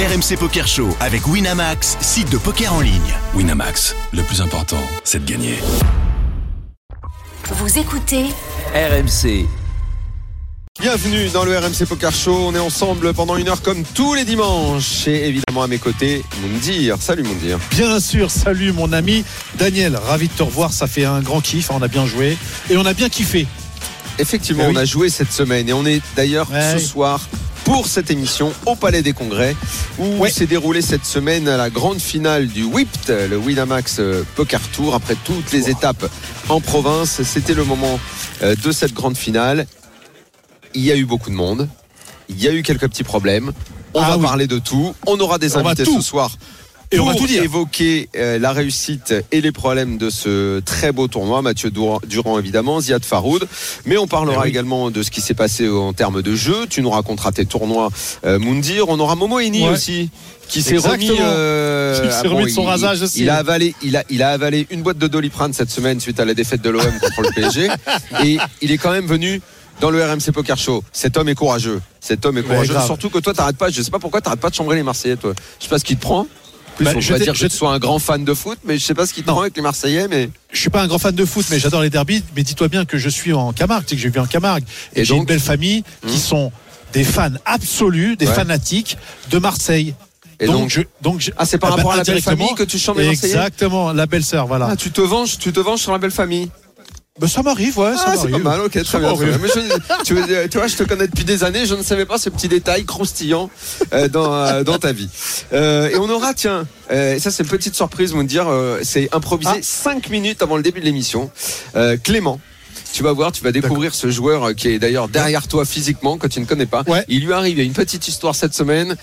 RMC Poker Show avec Winamax, site de poker en ligne. Winamax, le plus important, c'est de gagner. Vous écoutez RMC. Bienvenue dans le RMC Poker Show. On est ensemble pendant une heure comme tous les dimanches. Et évidemment à mes côtés, Moundir. Salut Moundir. Bien sûr, salut mon ami Daniel, ravi de te revoir, ça fait un grand kiff, on a bien joué et on a bien kiffé. Effectivement, Eh oui. on a joué cette semaine et on est d'ailleurs Ouais. ce soir pour cette émission au Palais des Congrès où Ouais. s'est déroulée cette semaine la grande finale du WIPT, le Winamax euh, Poker Tour. Après toutes les étapes en province, c'était le moment euh, de cette grande finale. Il y a eu beaucoup de monde. Il y a eu quelques petits problèmes. On Ah va oui. parler de tout. On aura des On invités ce soir Et on va pour tout dire. évoquer euh, la réussite et les problèmes de ce très beau tournoi. Mathieu Durand, évidemment, Ziad Faroud. Mais on parlera Eh oui. également de ce qui s'est passé en termes de jeu. Tu nous raconteras tes tournois, euh, Moundir. On aura Momo Eni Ouais. aussi. Qui s'est remis, euh, Qui remis de son il- rasage aussi. Il a avalé, il a, il a avalé une boîte de Doliprane cette semaine suite à la défaite de l'OM contre le PSG. Et il est quand même venu dans le RMC Poker Show. Cet homme est courageux. Cet homme est courageux. Surtout que toi, t'arrêtes pas. Je sais pas pourquoi t'arrêtes pas de chambrer les Marseillais, toi. Je sais pas ce qui te prend. Plus, Bah, on je t'ai- dire que je tu sois un grand fan de foot, mais je sais pas ce qui te Non. prend avec les Marseillais, mais Je suis pas un grand fan de foot, mais j'adore les derbies. Mais dis-toi bien que je suis en Camargue, tu sais que j'ai vu en Camargue. Et, Et j'ai une belle famille qui Hmm. sont des fans absolus, des Ouais. fanatiques de Marseille. Et donc- je, donc je- ah, c'est par Ah bah, rapport à la belle famille que tu chantes les Marseillais? Exactement, la belle-sœur, voilà. Ah, tu te venges, tu te venges sur la belle famille. Bah, ça m'arrive, ouais, ça Ah, c'est m'arrive. pas mal, ok, très bien. très bien. m'arrive. Mais je- tu, vois, je te connais depuis des années, je ne savais pas ce petit détail croustillant euh, dans, euh, dans ta vie. Euh, et on aura, tiens, euh, ça c'est une petite surprise, vous me dire, euh, c'est improvisé Ah. 5 minutes avant le début de l'émission. Euh, Clément. Tu vas voir, tu vas découvrir ce joueur qui est d'ailleurs derrière toi physiquement, que tu ne connais pas. Ouais. Il lui arrive une petite histoire cette semaine.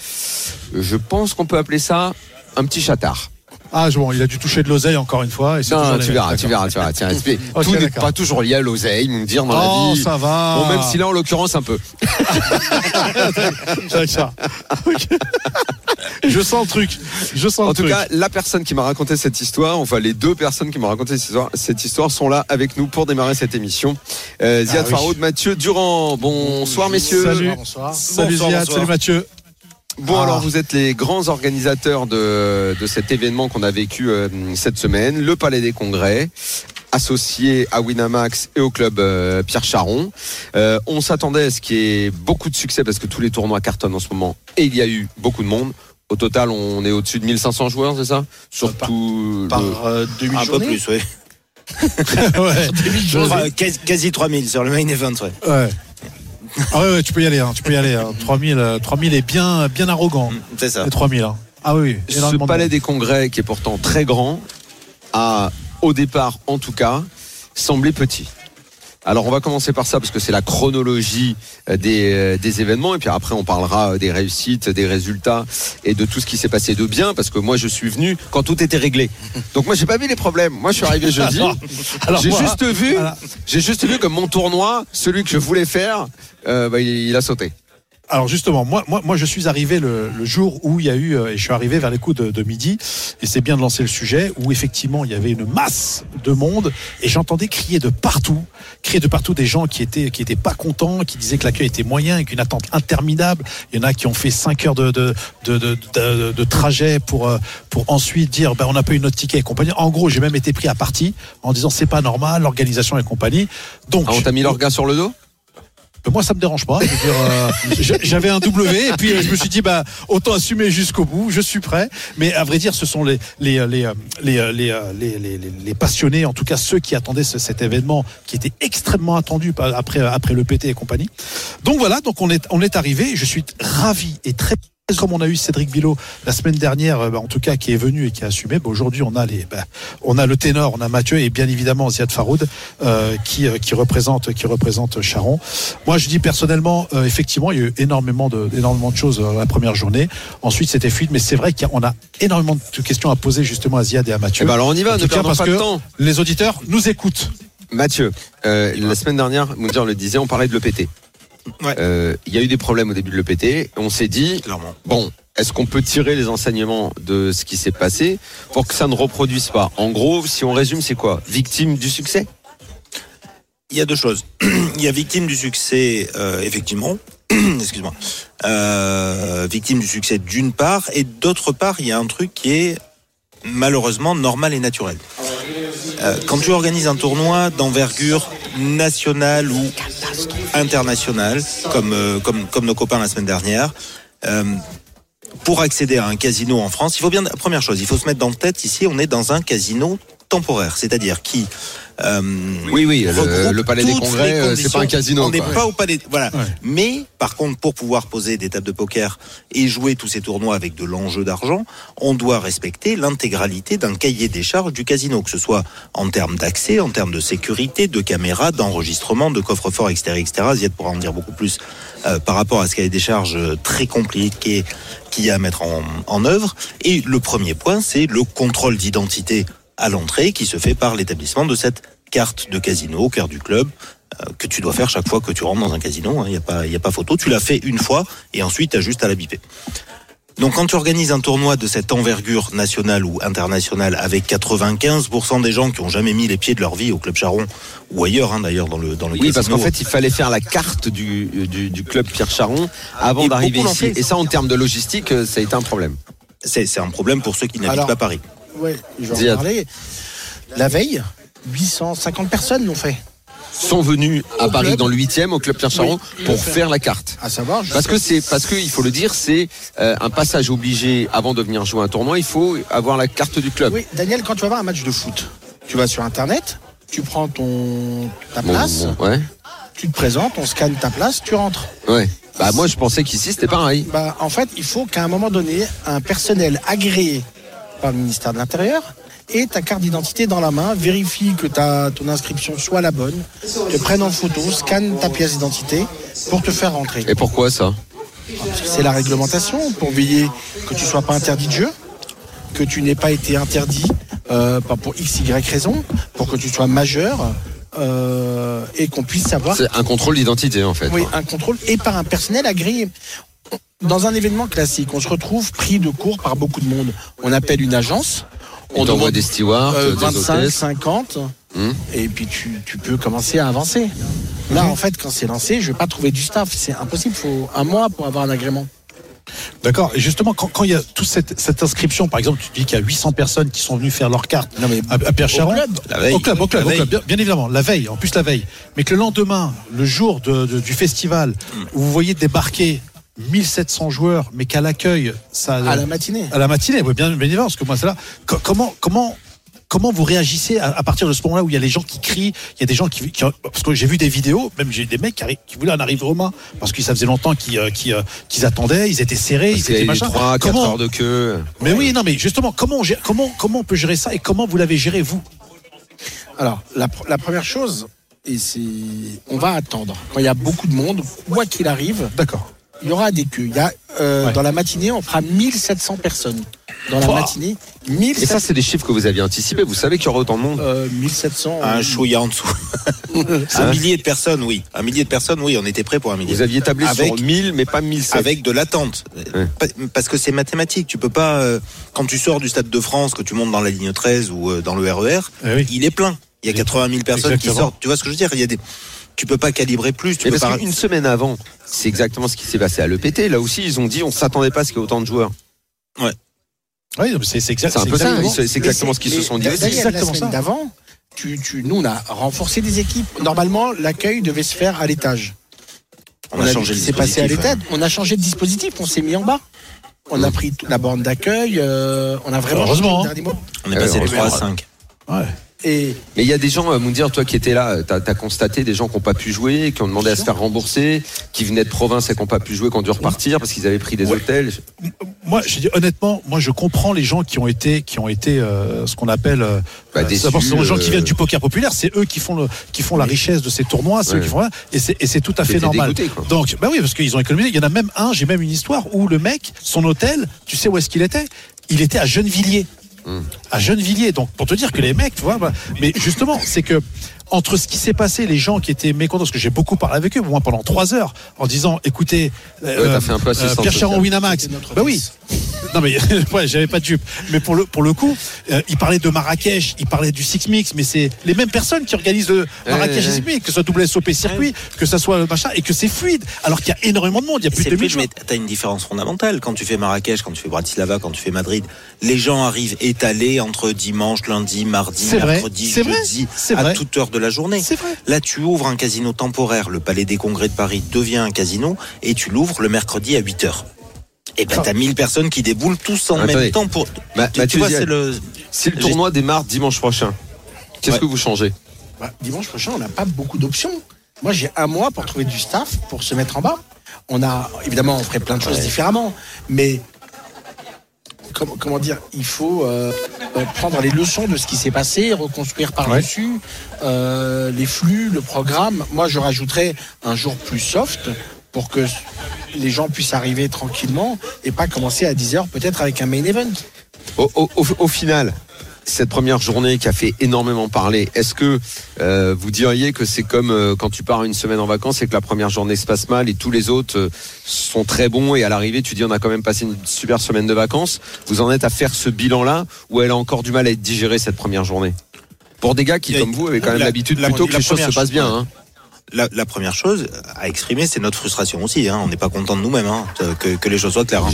Je pense qu'on peut appeler ça un petit chatard. Ah, bon, il a dû toucher de l'oseille encore une fois. et Non, toujours tu verras, tu verras, tu verras. Tiens, c'est- Ok, tout n'est pas toujours lié à l'oseille, me dire dans Oh, la vie. ça va. Bon, même si là, en l'occurrence, un peu. Avec ça. Je sens le truc. Je sens En le tout truc. cas, la personne qui m'a raconté cette histoire, enfin les deux personnes qui m'ont raconté cette histoire, cette histoire sont là avec nous pour démarrer cette émission. Euh, Ziad Ah oui. Faroud, Mathieu Durand. Bonsoir messieurs. Salut. Bonsoir. Salut Bonsoir, Ziad, bonsoir. salut Mathieu. Bon Ah. alors vous êtes les grands organisateurs de, de cet événement qu'on a vécu euh, cette semaine, le Palais des Congrès associé à Winamax et au club euh, Pierre Charon. Euh, on s'attendait à ce qu'il y ait beaucoup de succès parce que tous les tournois cartonnent en ce moment et il y a eu beaucoup de monde. Au total, on est au-dessus de 1500 joueurs, c'est ça? Surtout Par le- euh, demi Un peu plus, oui. ouais. Quasi 3000 sur le main event, ouais. Ouais. Ah ouais, ouais, tu peux y aller, hein, tu peux y aller. Hein. 3000, euh, 3000 est bien, bien arrogant. C'est ça. Les 3000. Hein. Ah oui, ce de palais des congrès qui est pourtant très grand a au départ en tout cas semblé petit. Alors on va commencer par ça parce que c'est la chronologie euh, des, euh, des événements et puis après on parlera euh, des réussites, des résultats et de tout ce qui s'est passé de bien parce que moi je suis venu quand tout était réglé. Donc moi j'ai pas vu les problèmes. Moi je suis arrivé jeudi. J'ai juste vu, j'ai juste vu que mon tournoi, celui que je voulais faire, euh, bah, il, il a sauté. Alors justement, moi, moi, moi, je suis arrivé le, le jour où il y a eu, euh, et je suis arrivé vers les coups de, de midi, et c'est bien de lancer le sujet, où effectivement il y avait une masse de monde, et j'entendais crier de partout, crier de partout des gens qui étaient qui étaient pas contents, qui disaient que l'accueil était moyen, avec une attente interminable. Il y en a qui ont fait 5 heures de de, de, de, de- de trajet pour euh, pour ensuite dire ben on n'a pas eu notre ticket et compagnie. En gros, j'ai même été pris à partie en disant c'est pas normal l'organisation et compagnie. Donc Ah, on t'a mis l'orga sur le dos? Moi, ça me dérange pas. Euh, j'a- J'avais un W et puis euh, je me suis dit, bah, autant assumer jusqu'au bout. Je suis prêt. Mais à vrai dire, ce sont les les les euh, les les, les, les- passionnés, en tout cas ceux qui attendaient ce- cet événement, qui était extrêmement attendu après après le PT et compagnie. Donc voilà, donc on est on est arrivé. Je suis ravi et très comme on a eu Cédric Villot la semaine dernière, euh, bah, en tout cas qui est venu et qui a assumé, bah, aujourd'hui on a les, bah, on a le ténor, on a Mathieu et bien évidemment Ziad Faroud euh, qui euh, qui représente qui représente Charon. Moi je dis personnellement, euh, effectivement il y a eu énormément de énormément de choses euh, la première journée. Ensuite c'était fluide, mais c'est vrai qu'on a énormément de questions à poser justement à Ziad et à Mathieu. Eh ben alors on y va, ne perdons parce pas de que temps. les auditeurs nous écoutent. Mathieu, euh, la semaine dernière, Moundir le disait, on parlait de l'EPT. Ouais. Euh, Il y a eu des problèmes au début de l'EPT. On s'est dit, Clairement. bon, est-ce qu'on peut tirer les enseignements de ce qui s'est passé pour que ça ne reproduise pas? En gros, si on résume, c'est quoi? Victime du succès? Il y a deux choses. Il y a victime du succès, euh, effectivement. excuse-moi, euh, victime du succès d'une part, et d'autre part, il y a un truc qui est malheureusement normal et naturel. Euh, quand tu organises un tournoi d'envergure nationale ou internationale, comme, euh, comme, nos copains la semaine dernière, euh, pour accéder à un casino en France, il faut bien, première chose, il faut se mettre dans la tête ici, on est dans un casino temporaire, c'est-à-dire qui euh, Oui, oui, le, palais des congrès, euh, c'est pas un casino. On n'est pas au palais. Voilà. Ouais. Mais par contre, pour pouvoir poser des tables de poker et jouer tous ces tournois avec de l'enjeu d'argent, on doit respecter l'intégralité d'un cahier des charges du casino, que ce soit en termes d'accès, en termes de sécurité, de caméras, d'enregistrement, de coffre-fort, etc., etc. Ziad pourra en dire beaucoup plus euh, par rapport à ce cahier des charges euh, très compliqué qu'il y a à mettre en, en œuvre. Et le premier point, c'est le contrôle d'identité à l'entrée qui se fait par l'établissement de cette carte de casino au cœur du club euh, que tu dois faire chaque fois que tu rentres dans un casino. Il n'y a, a pas photo. Tu l'as fait une fois et ensuite tu as juste à la biper. Donc quand tu organises un tournoi de cette envergure nationale ou internationale avec 95% des gens qui ont jamais mis les pieds de leur vie au club Charon ou ailleurs hein, d'ailleurs dans le dans le Oui, parce qu'en fait, il fallait faire la carte du, du, du club Pierre Charon avant Et d'arriver ici. Et ça, en termes de logistique, euh, ça a été un problème. c'est c'est un problème pour ceux qui n'habitent pas Paris. Ouais, je vais en parler. La veille, 850 personnes l'ont fait. Sont venus à Paris club. dans le 8e au club Pierre Charon Oui, pour faire. faire la carte. À savoir, Parce que c'est parce que il faut le dire, c'est euh, un passage obligé avant de venir jouer un tournoi. Il faut avoir la carte du club. Oui, Daniel, quand tu vas voir un match de foot, tu vas sur Internet, tu prends ton ta Bon, place, bon, ouais, tu te présentes, on scanne ta place, tu rentres. ouais. Bah moi, je pensais qu'ici c'était pareil. Bah, en fait, il faut qu'à un moment donné, un personnel agréé par le ministère de l'Intérieur ait ta carte d'identité dans la main, vérifie que ta, ton inscription soit la bonne, te prenne en photo, scanne ta pièce d'identité pour te faire rentrer. Et pourquoi ça? C'est la réglementation pour veiller que tu sois pas interdit de jeu, que tu n'aies pas été interdit euh, pas pour x, y raison, pour que tu sois majeur euh, et qu'on puisse savoir C'est un contrôle d'identité en fait. oui, un contrôle et par un personnel agréé. Dans un événement classique, on se retrouve pris de court par beaucoup de monde. On appelle une agence, On t'envoie demande, des stewards, euh, des 25, hôtesses. 50, Hmm. et puis tu, tu peux commencer à avancer. Là, en fait, quand c'est lancé, je vais pas trouver du staff. C'est impossible. Il faut un mois pour avoir un agrément. D'accord. Et justement, quand, quand il y a toute cette, cette inscription, par exemple, tu dis qu'il y a 800 personnes qui sont venues faire leur carte Non, mais à, à Pierre Charon. club. La veille. Au club, au club, La au club, bien, bien évidemment, la veille, en plus la veille. Mais que le lendemain, le jour de- de- du festival, Hmm. où vous voyez débarquer 1700 joueurs, mais qu'à l'accueil, ça, à la matinée. à la matinée, oui, bien, bien évidemment, parce que moi, c'est là. Co- comment, comment, comment vous réagissez à, à partir de ce moment-là où il y a les gens qui crient, il y a des gens qui, qui- parce que j'ai vu des vidéos, même j'ai des mecs qui, arri- qui voulaient en arriver aux mains, parce que ça faisait longtemps qu'ils, euh, qu'ils, euh, qu'ils attendaient, ils étaient serrés, Parce ils étaient eu machin. 3, 4 Comment, heures de queue. mais oui, non, mais justement, comment on, gère- comment, comment on peut gérer ça et comment vous l'avez géré vous? Alors, la, pr- la première chose, et c'est, on va attendre. Quand il y a beaucoup de monde, quoi qu'il arrive, D'accord. Il y aura des queues. Il y a, euh, Ouais. Dans la matinée, on fera 1700 personnes. Dans la matinée, Et 1700. ça, c'est des chiffres que vous aviez anticipés. Vous savez qu'il y aura autant de monde. euh, 1700. Un euh, chouïa en dessous. un millier de personnes, oui. Un millier de personnes, oui. On était prêt pour un millier. Vous aviez tablé Avec- sur 1000, mais pas 1007. avec de l'attente. Ouais. Parce que c'est mathématique. Tu peux pas, euh, quand tu sors du Stade de France, que tu montes dans la ligne 13 ou euh, dans le RER, Eh oui. il est plein. Il y a 80 000 personnes qui sortent. Tu vois ce que je veux dire? Il y a des. Tu peux pas calibrer plus. Tu Mais peux parce pas. qu'une semaine avant, c'est exactement ce qui s'est passé à l'EPT. Là aussi, ils ont dit on s'attendait pas à ce qu'il y ait autant de joueurs. Oui, non, mais c'est c'est exact- C'est un c'est peu ça. exactement- C'est c'est exactement ce qu'ils se sont dit. Daniel, exactement la semaine ça. d'avant, tu, tu, nous, on a renforcé des équipes. Normalement, l'accueil devait se faire à l'étage. On a changé ce le qui s'est passé à dispositif, l'étage. On a changé de dispositif. On s'est mis en bas. On a pris toute la borne d'accueil. euh, on a vraiment Heureusement, changé le dernier mot. On est passé ouais, de 3 à heureusement. 5. Ouais. Et Mais il y a des gens, euh, Moundir, toi qui étais là, t'as as constaté des gens qui n'ont pas pu jouer, qui ont demandé à se faire rembourser, qui venaient de province et qui n'ont pas pu jouer, qui ont dû repartir parce qu'ils avaient pris des Ouais. hôtels. Moi, je dis honnêtement, moi, je comprends les gens qui ont été, qui ont été, euh, ce qu'on appelle, euh, Bah, euh, déçus, ce sont les gens qui euh, viennent du poker populaire. C'est eux qui font le, qui font la richesse de ces tournois. C'est eux Ouais. qui font ça. Et c'est, et c'est tout à fait normal. Donc, bah oui, parce qu'ils ont économisé. Il y en a même un. J'ai même une histoire où le mec, son hôtel, tu sais où est-ce qu'il était? Il était à Gennevilliers. À Gennevilliers. Donc, pour te dire que les mecs, tu vois, bah, mais justement, c'est que entre ce qui s'est passé, les gens qui étaient mécontents, parce que j'ai beaucoup parlé avec eux, au moins pendant trois heures, en disant, écoutez, Ouais, un peu assistance Pierre Charon. Winamax, bah oui, non mais ouais, j'avais pas de jupe. Mais pour le pour le coup, euh, il parlait de Marrakech, il parlait du Six Mix, mais c'est les mêmes personnes qui organisent le Marrakech ouais. Six Mix, que ce soit WSOP circuit, que ça soit le machin, et que c'est fluide. Alors qu'il y a énormément de monde, il y a plus de plus, 2000 mais t'as une différence fondamentale. Quand tu fais Marrakech, quand tu fais Bratislava, quand tu fais Madrid, les gens arrivent étalés entre dimanche, lundi, mardi, mercredi, jeudi, à toute heure de la journée. C'est vrai. Là, tu ouvres un casino temporaire, le Palais des Congrès de Paris devient un casino, et tu l'ouvres le mercredi à 8 heures. Et ben, t'as 1000 personnes qui déboulent tous en même temps pour. Ma- tu, vois, c'est le. Si le tournoi démarre dimanche prochain, qu'est-ce Ouais. que vous changez? Bah, dimanche prochain, on n'a pas beaucoup d'options. Moi, j'ai un mois pour trouver du staff, pour se mettre en bas. On a, évidemment, on ferait plein de choses différemment, mais comment, comment dire, il faut euh, euh, prendre les leçons de ce qui s'est passé, reconstruire par-dessus euh, les flux, le programme. Moi, je rajouterais un jour plus soft pour que les gens puissent arriver tranquillement et pas commencer à 10h peut-être avec un main event. au, au- au- au final, cette première journée qui a fait énormément parler, est-ce que euh, vous diriez que c'est comme euh, quand tu pars une semaine en vacances et que la première journée se passe mal et tous les autres euh, sont très bons et à l'arrivée tu dis on a quand même passé une super semaine de vacances, vous en êtes à faire ce bilan-là ou elle a encore du mal à être digérée cette première journée? Pour des gars qui, comme vous, avaient quand même l'habitude la- plutôt que la les choses se passent bien. Hein. La, la première chose à exprimer, c'est notre frustration aussi. Hein. On n'est pas content de nous-mêmes, hein. que, que les choses soient claires. hein.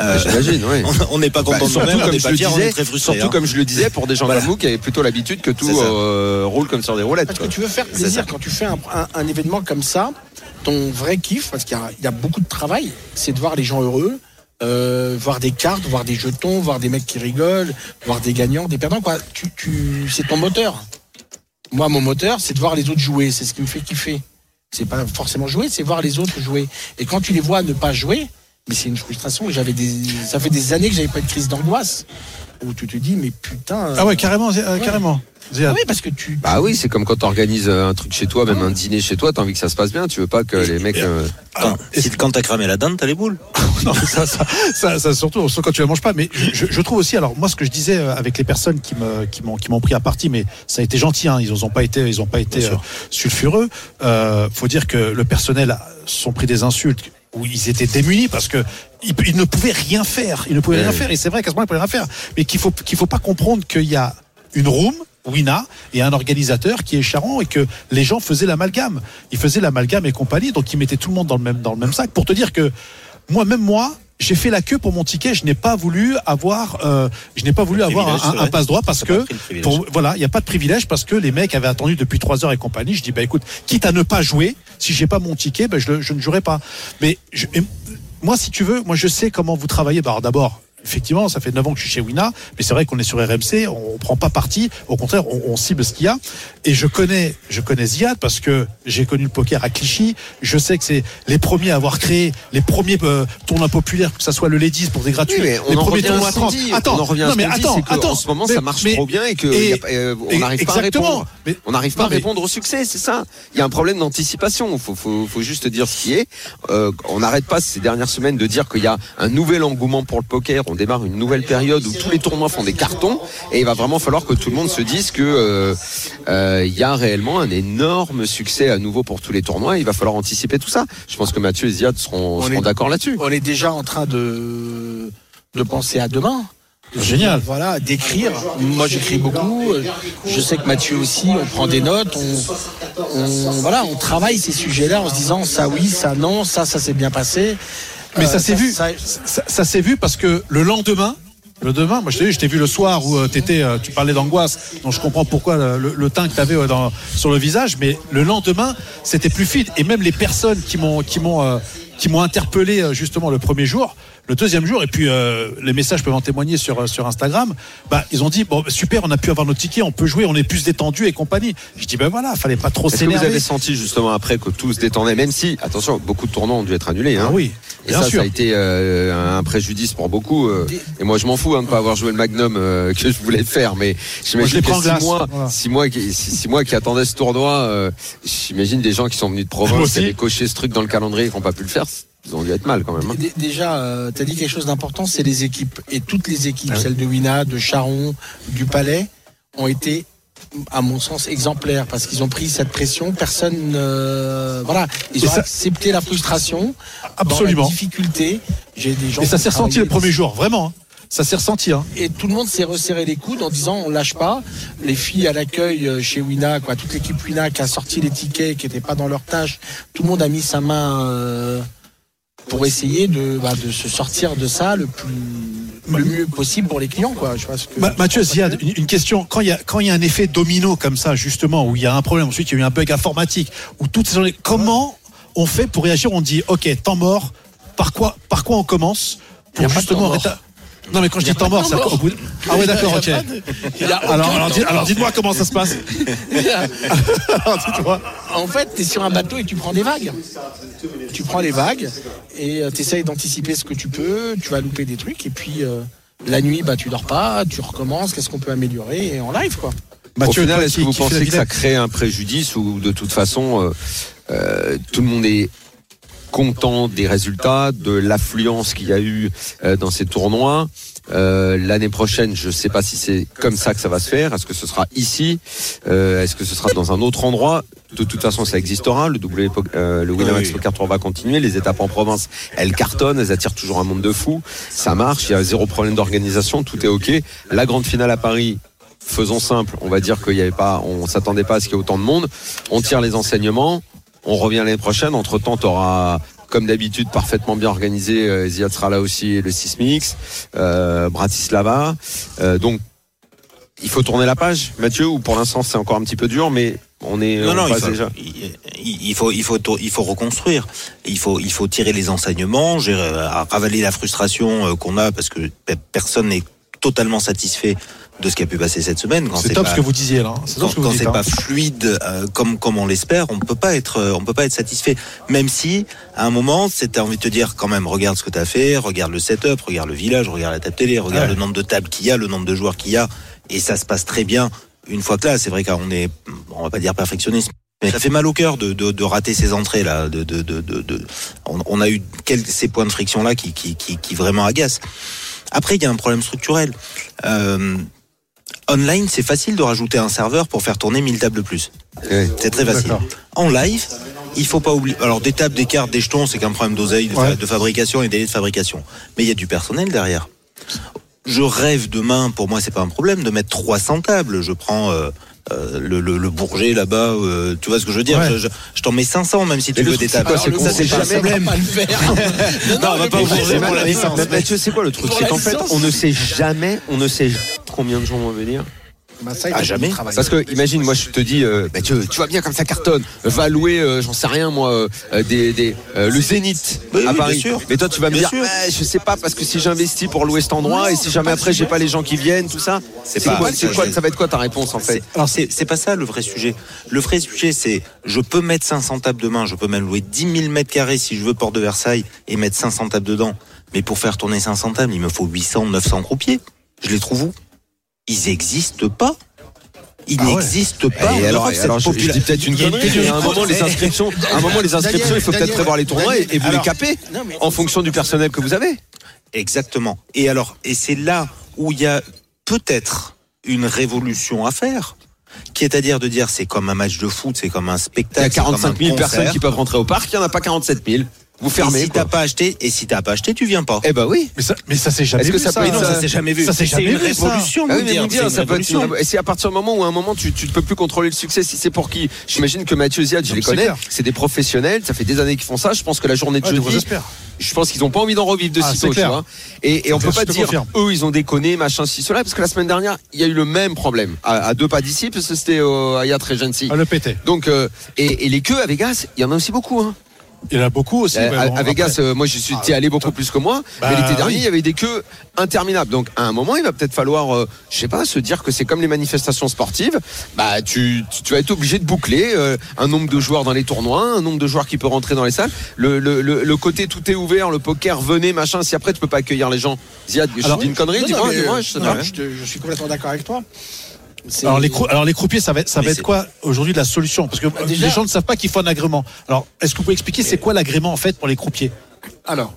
Euh, J'imagine, oui. on- n'est pas Bah, content de surtout, nous-mêmes, on comme n'est je pas le fiers, on est disais, très frustrés. surtout hein. comme je le disais, pour des gens Voilà. comme vous qui avaient plutôt l'habitude que tout euh, roule comme sur des roulettes. Parce quoi. que tu veux faire C'est plaisir quand tu fais un, un- un événement comme ça. Ton vrai kiff, parce qu'il y a, il y a beaucoup de travail, c'est de voir les gens heureux, euh, voir des cartes, voir des jetons, voir des mecs qui rigolent, voir des gagnants, des perdants. Quoi. Tu, tu, c'est ton moteur. Moi, mon moteur, c'est de voir les autres jouer. C'est ce qui me fait kiffer. C'est pas forcément jouer, c'est voir les autres jouer. Et quand tu les vois ne pas jouer, mais c'est une frustration. J'avais des, ça fait des années que j'avais pas de crise d'angoisse. Où tu te dis, mais putain. Ah ouais, carrément, euh, carrément. Ah oui, parce que tu. Bah oui, c'est comme quand tu organises un truc chez toi, même un dîner chez toi, t'as envie que ça se passe bien, tu veux pas que les mecs. euh, Quand, si- quand t'as cramé la dinde, t'as les boules. non, mais ça, ça, ça, ça, surtout surtout quand tu la manges pas. Mais je, je trouve aussi, alors moi, ce que je disais euh, avec les personnes qui me, qui m'ont, qui m'ont pris à partie, mais ça a été gentil. Hein, ils ont pas été, ils ont pas été euh, sulfureux. Euh, faut dire que le personnel a- sont pris des insultes où ils étaient démunis parce que ils, ils ne pouvaient rien faire. Ils ne pouvaient rien Ouais. faire. Et c'est vrai qu'à ce moment, ils pouvaient rien faire. Mais qu'il faut, qu'il faut pas comprendre qu'il y a une room. Wina et un organisateur qui est Charon et que les gens faisaient l'amalgame. Ils faisaient l'amalgame et compagnie, donc ils mettaient tout le monde dans le même dans le même sac. Pour te dire que moi, même moi, j'ai fait la queue pour mon ticket. Je n'ai pas voulu avoir, euh, je n'ai pas voulu avoir un, un passe droit parce que pour, voilà, il n'y a pas de privilège parce que les mecs avaient attendu depuis trois heures et compagnie. Je dis bah écoute, quitte à ne pas jouer, si j'ai pas mon ticket, ben je, je ne jouerai pas. Mais je- moi, si tu veux, moi je sais comment vous travaillez. Bah, d'abord. Effectivement, ça fait 9 ans que je suis chez Wina, mais c'est vrai qu'on est sur RMC, on, on prend pas parti, au contraire, on, on cible ce qu'il y a. Et je connais, je connais Ziad parce que j'ai connu le poker à Clichy. Je sais que c'est les premiers à avoir créé les premiers euh, tournois populaires, que ça soit le Ladies pour des gratuits, Oui, mais on les en premiers revient tournois à à ce qu'on 30. dit. Attends, on en revient non mais qu'on dit, attends, attends. en ce moment Mais- ça marche mais- trop bien et que et- a euh, on n'arrive pas à répondre. Mais- On n'arrive pas à répondre au succès, c'est ça. Il y a un problème d'anticipation. Faut, faut, faut juste dire ce qui est. Euh, on n'arrête pas ces dernières semaines de dire qu'il y a un nouvel engouement pour le poker. On démarre une nouvelle période où tous les tournois font des cartons et il va vraiment falloir que tout le monde se dise que euh, euh, il y a réellement un énorme succès à nouveau pour tous les tournois. Il va falloir anticiper tout ça. Je pense que Mathieu et Ziad seront, d'accord là-dessus. on est déjà en train de, de penser à demain. Génial. Voilà, d'écrire. Moi, j'écris beaucoup. Je sais que Mathieu aussi, on prend des notes. On, on- voilà, on travaille ces sujets-là en se disant ça oui, ça non, ça, ça s'est bien passé. Mais Euh, ça s'est vu. ça- Ça, ça s'est vu parce que le lendemain, le demain, moi je t'ai vu, je t'ai vu le soir où euh, t'étais, euh, tu parlais d'angoisse, donc je comprends pourquoi le, teint que t'avais euh, dans, sur le visage, mais le lendemain, c'était plus fluide. Et même les personnes qui m'ont, qui m'ont, euh, qui m'ont interpellé euh, justement le premier jour, le deuxième jour, et puis euh, les messages peuvent en témoigner sur euh, sur Instagram. Bah, ils ont dit bon super, on a pu avoir nos tickets, on peut jouer, on est plus détendu et compagnie. Je dis ben voilà, fallait pas trop que vous s'énerver. avez senti justement après que tout se détendait, même si, attention, beaucoup de tournois ont dû être annulés. Hein. Ah oui, Et bien ça, sûr. ça a été euh, un préjudice pour beaucoup. euh, et moi, je m'en fous hein, de pas avoir joué le Magnum euh, que je voulais faire. Mais j'imagine que six mois, voilà. six mois, qui, six, six mois qui attendaient ce tournoi, euh, j'imagine des gens qui sont venus de province, qui avaient coché ce truc dans le calendrier et qui n'ont pas pu le faire. Ils ont dû être mal quand même. hein. Dé- Déjà, tu as dit quelque chose d'important, c'est les équipes. Et toutes les équipes, Ah oui. celles de Wina, de Charon, du Palais, ont été à mon sens, exemplaire parce qu'ils ont pris cette pression. Personne, euh, voilà, ils ont ça- accepté la frustration, Absolument. dans la difficulté. J'ai des gens Et ça s'est ressenti le premier jour, vraiment. hein. Ça s'est ressenti. Hein. et tout le monde s'est resserré les coudes en disant on lâche pas. Les filles à l'accueil euh, chez Wina, quoi, toute l'équipe Wina qui a sorti les tickets, qui n'étaient pas dans leur tâche, tout le monde a mis sa main euh, pour essayer de, bah, de se sortir de ça le plus le mieux possible pour les clients, quoi. Je pense que Ma- Mathieu Ziad, une, question. Quand il, y a, quand il y a un effet domino comme ça, justement, où il y a un problème, ensuite il y a eu un bug informatique, où toutes ces journées, comment on fait pour réagir? On dit, OK, temps mort, par quoi, par quoi on commence pour justement Non, mais quand je dis temps mort, mort. au bout de- Ah ouais, d'accord, ok. Alors, alors, temps dis- mort. alors dites-moi comment ça se passe. alors dites-moi. En fait, tu es sur un bateau et tu prends des vagues. Tu prends les vagues et tu essayes d'anticiper ce que tu peux. Tu vas louper des trucs et puis euh, la nuit, bah, tu dors pas, tu recommences. Qu'est-ce qu'on peut améliorer et en live, quoi. Au final, toi est-ce que vous pensez que ça crée un préjudice ou de toute façon, euh, euh, tout le monde est content des résultats, de l'affluence qu'il y a eu euh, dans ces tournois Euh, L'année prochaine, je ne sais pas si c'est comme ça que ça va se faire. Est-ce que ce sera ici? Euh, Est-ce que ce sera dans un autre endroit? De toute façon, ça existera. Le W, euh, le Winamax Oui. Poker Tour va continuer. Les étapes en province, elles cartonnent, elles attirent toujours un monde de fous. Ça marche. Il y a zéro problème d'organisation. Tout est ok. La grande finale à Paris, faisons simple, on va dire qu'il y avait pas, on s'attendait pas à ce qu'il y ait autant de monde. On tire les enseignements, on revient l'année prochaine. Entre temps, tu auras, comme d'habitude, parfaitement bien organisé. euh, Ziad sera là aussi, le Sismix, euh, Bratislava. Euh, donc, il faut tourner la page, Mathieu, ou pour l'instant c'est encore un petit peu dur, mais on est, Non, on non, il faut, déjà. il, faut, il faut, il faut reconstruire. Il faut, il faut tirer les enseignements, gérer, euh, ravaler la frustration euh, qu'on a parce que pe- personne n'est totalement satisfait de ce qui a pu passer cette semaine. Quand C'est c'est top pas- ce que vous disiez là. C'est quand, ce que vous quand dites. c'est hein. pas fluide euh, comme comme on l'espère, on peut pas être euh, on peut pas être satisfait. Même si à un moment, c'était envie de te dire quand même, regarde ce que tu as fait, regarde le setup, regarde le village, regarde la table télé, regarde Ouais. le nombre de tables qu'il y a, le nombre de joueurs qu'il y a, et ça se passe très bien. Une fois que là, c'est vrai qu'on est, on va pas dire perfectionniste. Mais ça fait mal au cœur de, de, de rater ces entrées là. De, de, de, de, de- On, on a eu quelques, ces points de friction là qui, qui, qui, qui vraiment agacent. Après, il y a un problème structurel. Euh, online, c'est facile de rajouter un serveur pour faire tourner 1000 tables de plus. Ouais. C'est très facile. En live, il faut pas oublier. Alors des tables, des cartes, des jetons, c'est qu'un problème d'oseille, de, fa- Ouais. de fabrication et délai de fabrication. Mais il y a du personnel derrière. Je rêve demain, pour moi c'est pas un problème de mettre 300 tables. Je prends euh, euh, le, le, le Bourget là-bas, euh, tu vois ce que je veux dire? Ouais. Je, je- je t'en mets 500 même si tu veux des c'est tables. quoi, c'est Alors, qu'on ça, sait pas un problème. pas le faire. Non, on va pas au Bourget pour la licence. mais Mathieu, c'est quoi le truc C'est qu'en fait, on ne sait jamais, on ne sait jamais combien de gens vont venir. Bah, ça, Ah, jamais. Parce que imagine, moi je te dis, euh, bah, tu, tu vois bien comme ça cartonne, va louer, euh, j'en sais rien moi, euh, des, des, euh, le Zénith Oui, à oui, Paris. bien sûr. Mais toi tu vas me Bien dire, sûr. ouais, je sais pas parce que si j'investis pour louer cet endroit et si jamais après j'ai pas les gens qui viennent, tout ça, C'est quoi, quoi, ça va être quoi ta réponse en fait? Alors c'est pas ça le vrai sujet. Le vrai sujet c'est je peux mettre 500 tables demain, je peux même louer 10 000 mètres carrés si je veux Porte de Versailles et mettre 500 tables dedans. Mais pour faire tourner 500 tables, il me faut 800, 900 croupiers. Je les trouve où? Ils existent pas. Ils Ah ouais. n'existent pas. Et alors, Europe, et cette alors je, je dis peut-être une Il connerie, mais à un moment les inscriptions, à un moment les inscriptions, il faut peut-être prévoir les tournois et, et vous les alors, mais- en fonction du personnel que vous avez. Exactement. Et alors, et c'est là où il y a peut-être une révolution à faire, qui est à dire de dire c'est comme un match de foot, c'est comme un Il y spectacle, a c'est comme 45 000 un personnes qui peuvent rentrer au parc, il n'y en a pas 47 000. Vous fermez. Et si t'as pas acheté, et si t'as pas acheté, tu viens pas. Eh ben oui. Mais ça, mais ça s'est jamais Est-ce que vu. ça non, ça- ça s'est jamais vu. ça s'est C'est jamais une vu, ça. révolution. Ah oui, dire, dire, ça peut être une révolution. révo- Et c'est à partir du moment où à un moment tu, tu ne peux plus contrôler le succès, si c'est pour qui J'imagine que Mathieu Ziad, je Non, les connais, c'est des professionnels, ça fait des années qu'ils font ça. Je pense que la journée de Ouais, de jeudi, j'espère. je pense qu'ils n'ont pas envie d'en revivre de Ah, sitôt, tu vois. Et, et on peut pas dire, confirme. eux, ils ont déconné, machin, ci, cela, parce que la semaine dernière, il y a eu le même problème à, à deux pas d'ici, parce que c'était au Hayat Regency. Ah, le pété. Donc, euh, et, et les queues à Vegas, il y en a aussi beaucoup. Hein. Il y en a beaucoup aussi. Euh, mais à, bon, à Vegas, après- euh, moi j'y suis Ah, allé beaucoup plus que moi, Bah, mais l'été dernier oui. il y avait des queues interminables. Donc à un moment il va peut-être falloir, euh, je sais pas, se dire que c'est comme les manifestations sportives. Bah tu, tu, tu vas être obligé de boucler euh, un nombre de joueurs dans les tournois, un nombre de joueurs qui peut rentrer dans les salles. Le, le, le, le côté tout est ouvert, le poker venez machin. Si après tu peux pas accueillir les gens, Ziad, je Alors, dis une connerie, dis-moi, je je, te- je suis complètement d'accord avec toi. Alors les, crou- alors les croupiers, ça va être, ça va être quoi aujourd'hui la solution? Parce que déjà- les gens ne savent pas qu'il faut un agrément. Alors est-ce que vous pouvez expliquer c'est quoi l'agrément en fait pour les croupiers? Alors.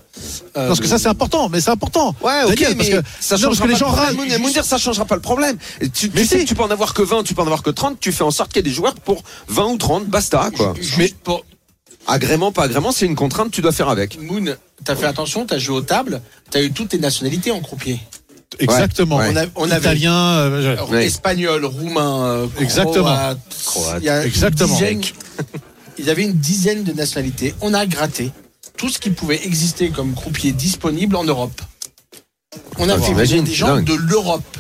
euh, Parce que ça c'est important, mais c'est important. Ouais, ok, Daniel, mais parce que, ça non, changera parce que les pas gens le râlent. Mounir, ça changera pas le problème. Et Tu, tu Mais sais si. que tu peux en avoir que 20, tu peux en avoir que 30, tu fais en sorte qu'il y ait des joueurs pour 20 ou 30, basta, quoi. mais pour Agrément, pas agrément, c'est une contrainte, tu dois faire avec. Moon, t'as fait attention, t'as joué aux tables, t'as eu toutes tes nationalités en croupier. Exactement. Ouais. On, a- on avait Italien. euh, Ouais. espagnol, roumain, euh, Exactement. croate, Croate. il y a une Exactement. dizaine- il y avait une dizaine de nationalités. On a gratté tout ce qui pouvait exister comme croupier disponible en Europe. On a Ah, fait t'imagines, venir des gens dingue. de l'Europe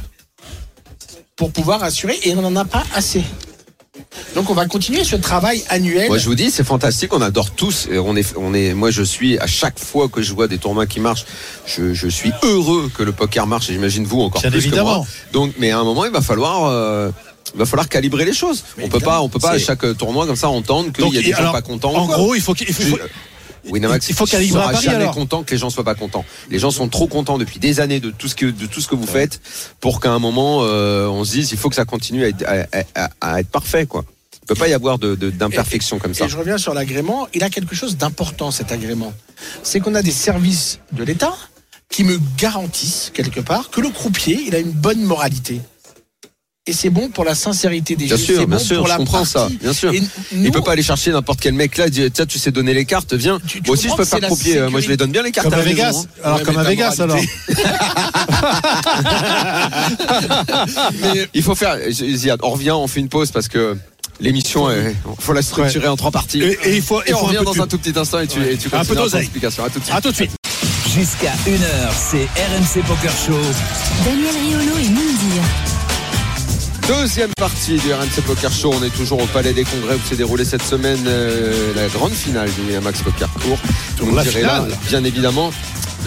pour pouvoir assurer et on n'en a pas assez. Donc on va continuer ce travail annuel. Moi, je vous dis, c'est fantastique. On adore tous. Et on est, on est, moi, je suis, à chaque fois que je vois des tournois qui marchent, je, je suis heureux que le poker marche. Et j'imagine vous encore Bien plus que évidemment. moi. Donc, mais à un moment, il va falloir, euh, il va falloir calibrer les choses. on peut pas, on peut pas à chaque tournoi comme ça entendre qu'il y a des gens alors, pas contents. En quoi. gros, il faut qu'il il faut- il faut- Winamax, il faut calibrer sera à Paris, jamais alors. content que les gens soient pas contents. Les gens sont trop contents depuis des années de tout ce que de tout ce que vous faites pour qu'à un moment euh, on se dise il faut que ça continue à être, à- à- à être parfait quoi. Il peut pas y avoir d'imperfection comme ça. Et je reviens sur l'agrément. Il a quelque chose d'important, cet agrément. C'est qu'on a des services de l'État qui me garantissent, quelque part, que le croupier, il a une bonne moralité. Et c'est bon pour la sincérité des Bien jeux. sûr, c'est bien bon sûr, pour je la comprends ça, bien sûr. Et Il nous, peut pas aller chercher n'importe quel mec là, dire tiens tu sais donner les cartes, viens. Tu- tu Moi aussi je peux faire croupier, euh, moi je les donne bien les cartes comme à maison, Vegas. hein. Alors Ouais, comme à Vegas alors. Il faut faire Ziad, on revient, on fait une pause parce que l'émission il faut la structurer en trois parties. Et, et il faut, Et on revient dans un tout petit instant et tu, et tu Un peu continueras ton explication. À tout de suite. À tout de suite. Jusqu'à 1h, c'est RMC Poker Show. Daniel Riolo et. Deuxième partie du RMC Poker Show. On est toujours au Palais des Congrès où s'est déroulée cette semaine euh, la grande finale du Winamax Poker Tour. Vous la me direz là, bien évidemment.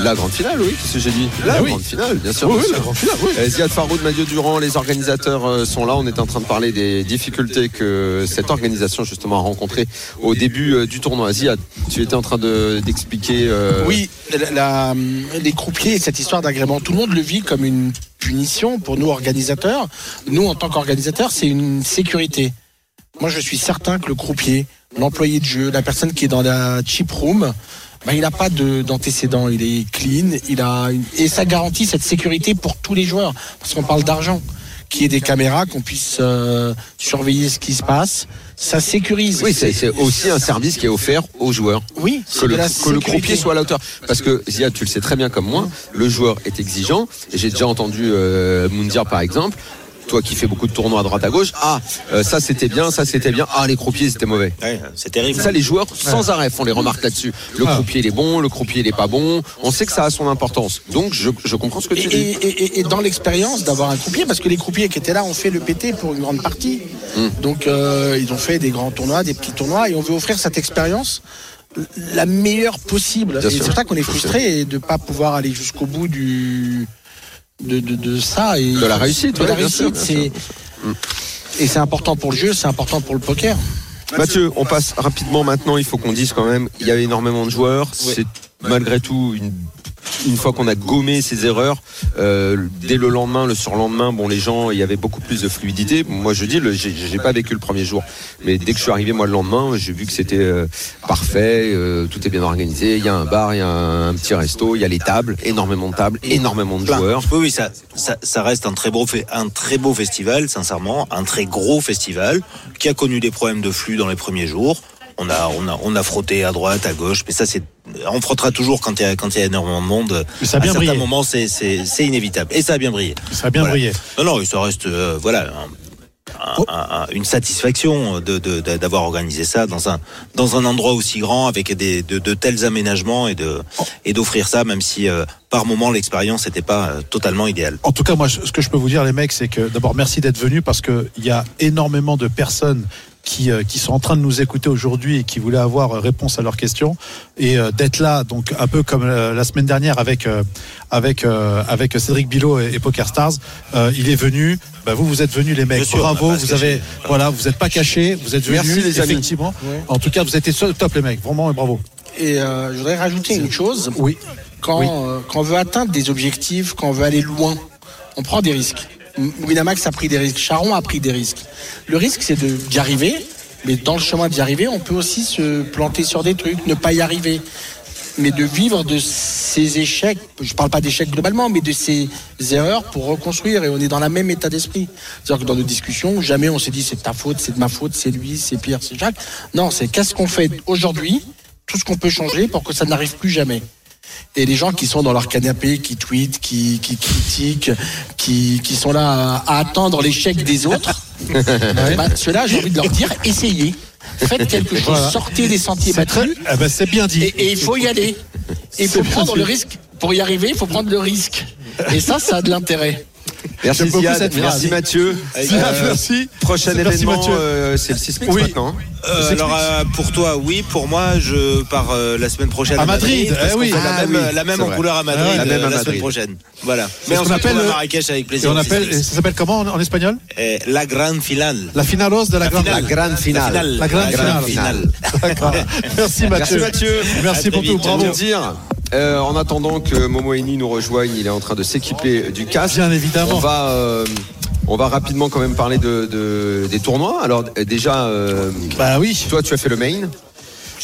La grande finale, oui, qu'est-ce que j'ai dit La Ah oui. grande finale, bien sûr. Oui, bien oui, sûr. la grande finale, oui. Euh, Ziad Faroud, Mathieu Durand, les organisateurs euh, sont là. On est en train de parler des difficultés que cette organisation justement a rencontrées au début euh, du tournoi. Ziad, tu étais en train de- d'expliquer. euh, Oui, la- la- les croupiers, cette histoire d'agrément, tout le monde le vit comme une punition pour nous organisateurs. Nous, en tant qu'organisateurs, c'est une sécurité. Moi, je suis certain que le croupier, l'employé de jeu, la personne qui est dans la chip room, ben, il n'a pas de- d'antécédents, il est clean, il a une- et ça garantit cette sécurité pour tous les joueurs, parce qu'on parle d'argent, qu'il y ait des caméras, qu'on puisse euh, surveiller ce qui se passe, ça sécurise. Oui, c'est aussi un service qui est offert aux joueurs. oui, que c'est le, que le croupier soit à la hauteur. Parce que Ziad, tu le sais très bien comme moi, le joueur est exigeant. Et j'ai déjà entendu euh, Moundir par exemple. Toi qui fais beaucoup de tournois à droite à gauche, ah euh, ça c'était bien, ça c'était bien, ah les croupiers c'était mauvais. Ouais, c'est terrible. Ça les joueurs sans arrêt font les remarques là-dessus. Le Ah. croupier il est bon, le croupier il est pas bon. On sait que ça a son importance. Donc je, je comprends ce que Et, tu dis. et- et- et dans l'expérience d'avoir un croupier, parce que les croupiers qui étaient là ont fait le PT pour une grande partie. Hmm. Donc euh, ils ont fait des grands tournois, des petits tournois, et on veut offrir cette expérience la meilleure possible. C'est pour ça qu'on est frustré de ne pas pouvoir aller jusqu'au bout du de, de, de ça et De la réussite, De la ouais, réussite, bien c'est et c'est important pour le jeu, c'est important pour le poker. Mathieu, on passe rapidement maintenant. Il faut qu'on dise quand même, il y a énormément de joueurs. C'est malgré tout une une fois qu'on a gommé ces erreurs, euh, dès le lendemain, le surlendemain, bon, les gens, il y avait beaucoup plus de fluidité. Moi, je dis, j'ai pas vécu le premier jour, mais dès que je suis arrivé moi le lendemain, j'ai vu que c'était euh, parfait, euh, tout est bien organisé. Il y a un bar, il y a un, un petit resto, il y a les tables, énormément de tables, énormément de joueurs. Oui, oui, ça, ça, ça reste un très beau, un très beau festival, sincèrement, un très gros festival qui a connu des problèmes de flux dans les premiers jours. On a, on a, on a frotté à droite, à gauche, mais ça, c'est, on frottera toujours quand il y a, quand il y a énormément de monde. Mais ça a bien à certains brillé. moments, c'est, c'est, c'est inévitable. Et ça a bien brillé. Ça a bien Voilà. brillé. Non, non, ça reste, euh, voilà, un- un- Oh. un- un- une satisfaction de, de- de- d'avoir organisé ça dans un, dans un endroit aussi grand avec des, de, de tels aménagements et de, et d'offrir ça, même si euh, par moment l'expérience n'était pas euh, totalement idéale. En tout cas, moi, ce que je peux vous dire, les mecs, c'est que d'abord, merci d'être venus parce qu'il y a énormément de personnes qui, euh, qui sont en train de nous écouter aujourd'hui et qui voulaient avoir euh, réponse à leurs questions et euh, d'être là, donc un peu comme euh, la semaine dernière avec euh, avec euh, avec Cédric Bilot et, et Poker Stars. Euh, il est venu. Bah, vous, vous êtes venus, les mecs. Sûr, Bravo. Vous avez, voilà, vous n'êtes pas cachés. Vous êtes venus. Merci, les amis. Effectivement. En tout cas, vous êtes top, les mecs. Vraiment, bravo. Et euh, je voudrais rajouter une chose. Oui. Quand, Oui. euh, quand on veut atteindre des objectifs, quand on veut aller loin, on prend des risques. Winamax a pris des risques, Charon a pris des risques. Le risque, c'est d'y arriver, mais dans le chemin d'y arriver, on peut aussi se planter sur des trucs, ne pas y arriver. mais de vivre de ces échecs. Je parle pas d'échecs globalement, mais de ces erreurs pour reconstruire. Et on est dans le même état d'esprit. C'est-à-dire que dans nos discussions, jamais on s'est dit c'est de ta faute, c'est de ma faute, c'est lui, c'est Pierre, c'est Jacques. Non, c'est qu'est-ce qu'on fait aujourd'hui, tout ce qu'on peut changer pour que ça n'arrive plus jamais. Et les gens qui sont dans leur canapé, qui tweetent, qui, qui critiquent, qui, qui sont là à, à attendre l'échec des autres, bah, ceux-là, j'ai envie de leur dire, essayez. Faites quelque chose, Voilà. sortez des sentiers battus. ah ben, c'est bien dit. Et, et il faut y aller. Et il faut prendre dit. le risque. Pour y arriver, il faut prendre le risque. Et ça, ça a de l'intérêt. Merci beaucoup Ziad, cette merci phrase. Mathieu. Ziad, Euh, merci. Prochain Merci, événement, Mathieu. euh, c'est le 6 Oui. maintenant. hein. Euh, alors euh, pour toi, oui. Pour moi, je pars euh, la semaine prochaine À à, Madrid, eh oui. la même, oui, la même c'est en couleur à Madrid, Ah. La euh, même à la Madrid. semaine prochaine. Voilà. Mais on qu'on se appelle retrouve à le- Marrakech avec Et plaisir. on appelle, ça s'appelle comment en, en espagnol? Euh, la grande finale. La finalos de la grande finale. La grande finale. La grande finale. D'accord. Merci Merci Mathieu. Mathieu. Merci pour tout. Bravo. Euh, en attendant que Momo Eni nous rejoigne, il est en train de s'équiper du casque. Bien évidemment. On va, euh, on va rapidement quand même parler de, de- des tournois. Alors déjà, euh, Bah oui. toi tu as fait le main.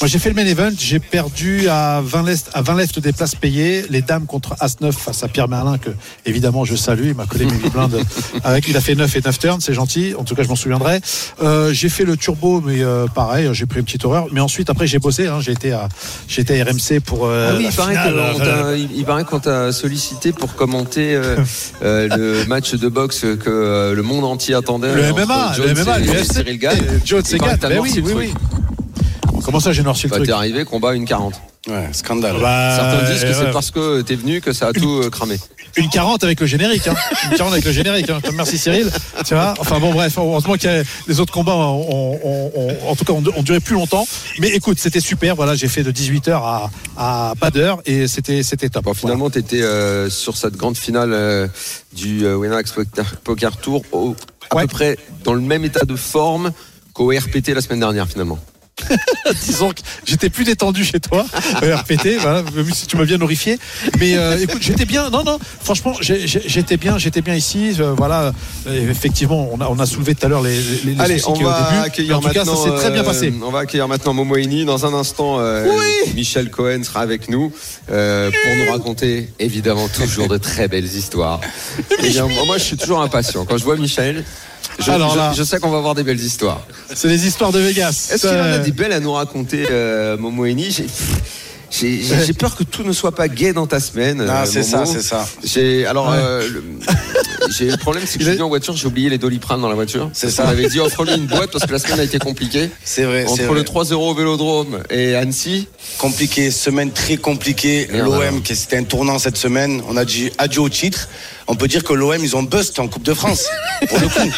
Moi j'ai fait le main event, j'ai perdu à 20 left, à 20 left des places payées, les dames contre As-9 face à Pierre Merlin que évidemment je salue, il m'a collé mes blindes avec il a fait 9 et 9 turns, c'est gentil, en tout cas je m'en souviendrai. Euh, j'ai fait le turbo mais euh, pareil, j'ai pris une petite horreur, mais ensuite après j'ai bossé, hein, j'ai été à j'ai été à RMC pour euh, Ah oui, la il paraît, finale, qu'on euh, t'a- il, il paraît qu'on t'a sollicité pour commenter euh, euh, le match de boxe que euh, le monde entier attendait. le MMA, Jones le MMA, et- et l'UFC, Cyril Gann. Segat, que t'as ben oui, le oui, oui. Comment ça j'ai noirci le Bah, truc t'es arrivé, combat une 40. Ouais, scandale. Bah, Certains disent que euh, c'est parce que t'es venu que ça a tout euh, cramé. Une 40 avec le générique, hein. Une 40 avec le générique. Hein. Merci Cyril. Tu vois enfin bon, bref, heureusement qu'il y a les autres combats, ont, ont- ont- en tout cas, ont, ont duré plus longtemps. Mais écoute, c'était super. Voilà, j'ai fait de 18h à, à pas d'heure et c'était, c'était top. Bon, finalement, tu étais sur cette grande finale euh, du euh, Winamax Poker, Poker Tour au- à Ouais. peu près dans le même état de forme qu'au RPT la semaine dernière finalement. Disons que j'étais plus détendu chez toi, euh, RPT, voilà, même si tu m'as bien horrifié. Mais euh, écoute, j'étais bien. Non, non, franchement, j'étais bien, j'étais bien ici. euh, voilà, Euh, effectivement, on a, on a soulevé tout à l'heure les, Allez, on qu'il y a eu au va début. Accueillir en tout cas, ça maintenant. s'est très bien euh, passé. on va accueillir maintenant Momo Eni. Dans un instant, euh, Michel Cohen sera avec nous euh, pour nous raconter évidemment toujours de très belles histoires. Eh bien, moi, je suis toujours impatient. Quand je vois Michel, je, Alors là. je sais qu'on va avoir des belles histoires. C'est les histoires de Vegas. Est-ce qu'il en a des belles à nous raconter, euh, Momo Eni J'ai- peur que tout ne soit pas gai dans ta semaine. Ah, euh, c'est ça, c'est ça. J'ai alors Ouais. euh, le, j'ai le problème c'est que je suis venu en voiture, j'ai oublié les doliprane dans la voiture. C'est ça. qu'on m'avait dit offre-lui une boîte parce que la semaine a été compliquée. C'est vrai, Entre vrai. le 3-0 au Vélodrome et Annecy, Compliqué, semaine très compliquée. L'OM, qui c'était un tournant cette semaine, on a dit adieu au titre. On peut dire que l'OM, ils ont bust en Coupe de France. Pour le coup.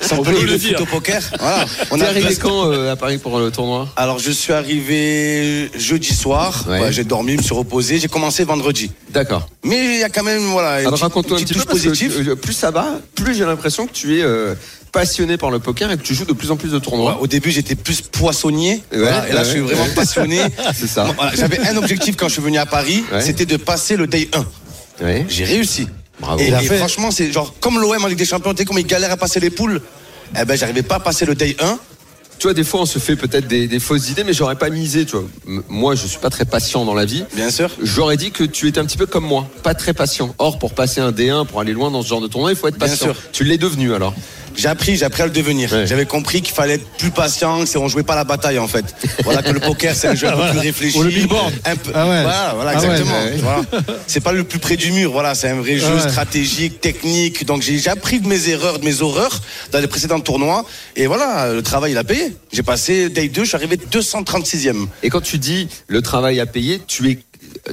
Si on peut le foot au poker. Voilà. On t'es a arrivé bust. quand euh, à Paris pour le tournoi? Alors, je suis arrivé jeudi soir. Ouais. J'ai dormi, je me suis reposé. J'ai commencé vendredi. D'accord. Mais il y a quand même, voilà, une Alors petite- raconte-nous un petit peu positive. euh, plus ça va, plus j'ai l'impression que tu es euh, passionné par le poker et que tu joues de plus en plus de Ouais, tournois. au début, j'étais plus poissonnier. Ouais, Voilà, et là, ouais, je suis vraiment passionné. C'est ça. Voilà, J'avais un objectif quand je suis venu à Paris, c'était de passer le day 1. Ouais. J'ai réussi. Bravo. Et, franchement, c'est genre comme l'OM en Ligue des Champions, tu sais comme ils galèrent à passer les poules. Eh ben, j'arrivais pas à passer le day 1. Tu vois, des fois on se fait peut-être des, des fausses idées, mais j'aurais pas misé. Tu vois, M- moi je suis pas très patient dans la vie. Bien sûr. J'aurais dit que tu étais un petit peu comme moi, pas très patient. Or, pour passer un D1, pour aller loin dans ce genre de tournoi, il faut être Bien patient. sûr. Tu l'es devenu alors. J'ai appris, j'ai appris à le devenir. Ouais. J'avais compris qu'il fallait être plus patient, que c'est on jouait pas la bataille en fait. Voilà que le poker c'est un jeu un peu plus réfléchi. Ou le billboard. Un peu, Ah ouais. Voilà, voilà Ah ouais, exactement. Voilà. C'est pas le plus près du mur, voilà, c'est un vrai jeu stratégique, technique. Donc j'ai j'ai appris de mes erreurs, de mes horreurs dans les précédents tournois. Et voilà, le travail il a payé. J'ai passé day 2, je suis arrivé 236e. Et quand tu dis le travail à payer, tu es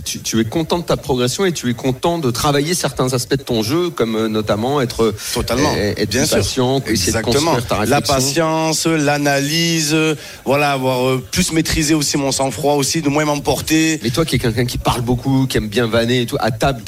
tu, tu es content de ta progression et tu es content de travailler certains aspects de ton jeu, comme euh, notamment être Totalement. euh, être Bien sûr. patient, essayer de Exactement. construire ta La patience, l'analyse, euh, voilà, avoir plus maîtrisé aussi mon sang-froid aussi, de moins m'emporter. Mais toi qui es quelqu'un qui parle beaucoup, qui aime bien vanner et tout, à table,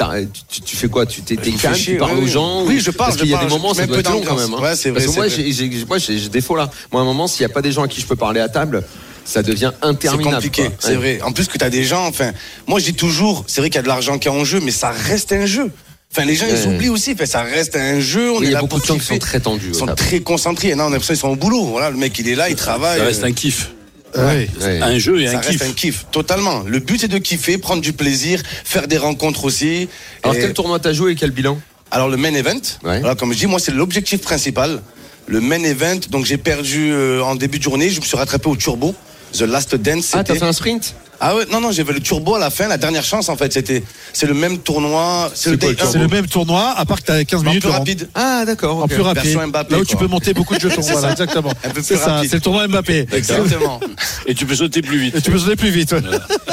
tu, tu fais quoi? Tu t'es calme, tu parles aux gens Oui, ou- je parle, Parce qu'il y a des moments, ça doit un être peu long quand même. hein. Ouais, c'est Parce vrai, que moi, j'ai j'ai ce défaut-là. Moi, à un moment, s'il n'y a pas des gens à qui je peux parler à table, ça devient C'est interminable. compliqué, quoi. c'est Ouais. vrai. En plus que tu as des gens, enfin, moi je dis toujours, c'est vrai qu'il y a de l'argent qui est en jeu, mais ça reste un jeu. Enfin, les gens, ils oublient aussi, enfin, ça reste un jeu. On Oui, est il y a là beaucoup de gens qui sont très tendus. Ils sont table. très concentrés. Non, on a l'impression qu'ils sont au boulot. Voilà, le mec, il est là, il travaille. Ça reste un kiff. Oui. Ouais. Un jeu et Ça un reste kiff. un kiff, totalement. Le but c'est de kiffer, prendre du plaisir, faire des rencontres aussi. Alors Et- quel tournoi t'as joué et quel bilan? Alors le main event, Ouais. voilà, comme je dis, moi c'est l'objectif principal. Le main event, donc j'ai perdu euh, en début de journée, je me suis rattrapé au turbo. The Last Dance. Ah, t'as fait un sprint Ah ouais, non, non, j'avais le turbo à la fin, la dernière chance en fait. C'était, c'est le même tournoi, c'est le le le même tournoi, à part que tu as 15 En minutes plus de rente. rapide. Ah, d'accord. En plus rapide. Mbappé, Là où tu peux monter beaucoup de jetons. Voilà, ça. exactement. Plus ça, c'est le tournoi Mbappé. Exactement. Et tu peux sauter plus vite. Et tu peux sauter plus vite. ouais.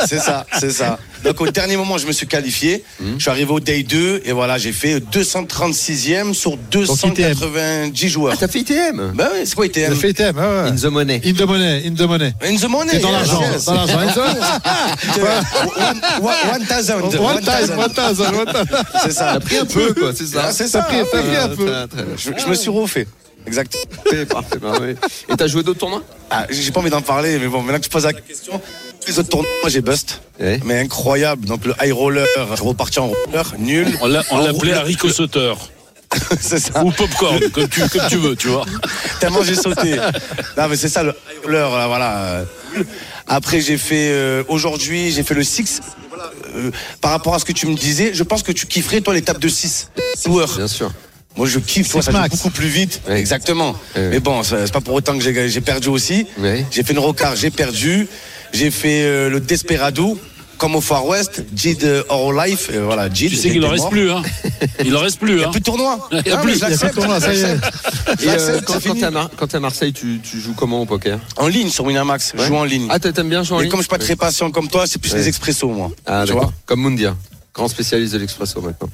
C'est ça, c'est ça. Donc au dernier moment, je me suis qualifié. Hmm. Je suis arrivé au day 2 et voilà, j'ai fait 236e sur 290 joueurs. Ah, t'as fait ITM? Bah oui, c'est quoi ITM? A fait ITM. ouais, ouais. In the money. In the money. In the money. In the money. Et dans l'argent. Dans l'argent. In the- One- thousand. One thousand, one thousand. C'est ça. T'as pris un peu, quoi, c'est ça Ah, c'est ça. T'as pris- t'as un peu. Très bien. Je, je me suis refait. Exact. Parfait, parfait, oui. Et t'as joué d'autres tournois? Ah, j'ai pas envie d'en parler, mais bon, maintenant que tu poses la question, les autres tournois, moi, j'ai bust. Ouais. Mais incroyable. Donc le high roller, je reparti en roller, nul. On l'a- on En l'appelait haricot sauteur. C'est ça. Ou popcorn, comme tu, comme tu veux, tu vois. Tellement j'ai sauté. Non, mais c'est ça le high roller, là, voilà. Après, j'ai fait euh, aujourd'hui, j'ai fait le 6. Euh, par rapport à ce que tu me disais, je pense que tu kifferais, toi, l'étape de 6. Joueurs. Bien sûr. Moi, je kiffe, toi, ça joue beaucoup plus vite. Ouais. Exactement. Ouais. Mais bon, c'est pas pour autant que j'ai j'ai perdu aussi. Ouais. J'ai fait une rocard, j'ai perdu. J'ai fait euh, le Desperado, comme au Far West, Jid euh, Our Life. Et voilà, Jid. Tu sais qu'il en reste plus, hein. Il en reste plus, Il n'y a hein. plus de tournoi. Il y a plus, mais il y a je plus de tournoi, ça y est. Et euh, quand, fini. t'es à, Mar- Marseille, tu, tu joues comment au poker? En ligne sur Winamax, je joue en ligne. Ah, t'a- t'aimes bien jouer en Mais ligne comme je suis pas très patient comme toi, c'est plus Ouais. les expressos, moi. Ah, tu vois Comme Mundia, grand spécialiste de l'expresso maintenant.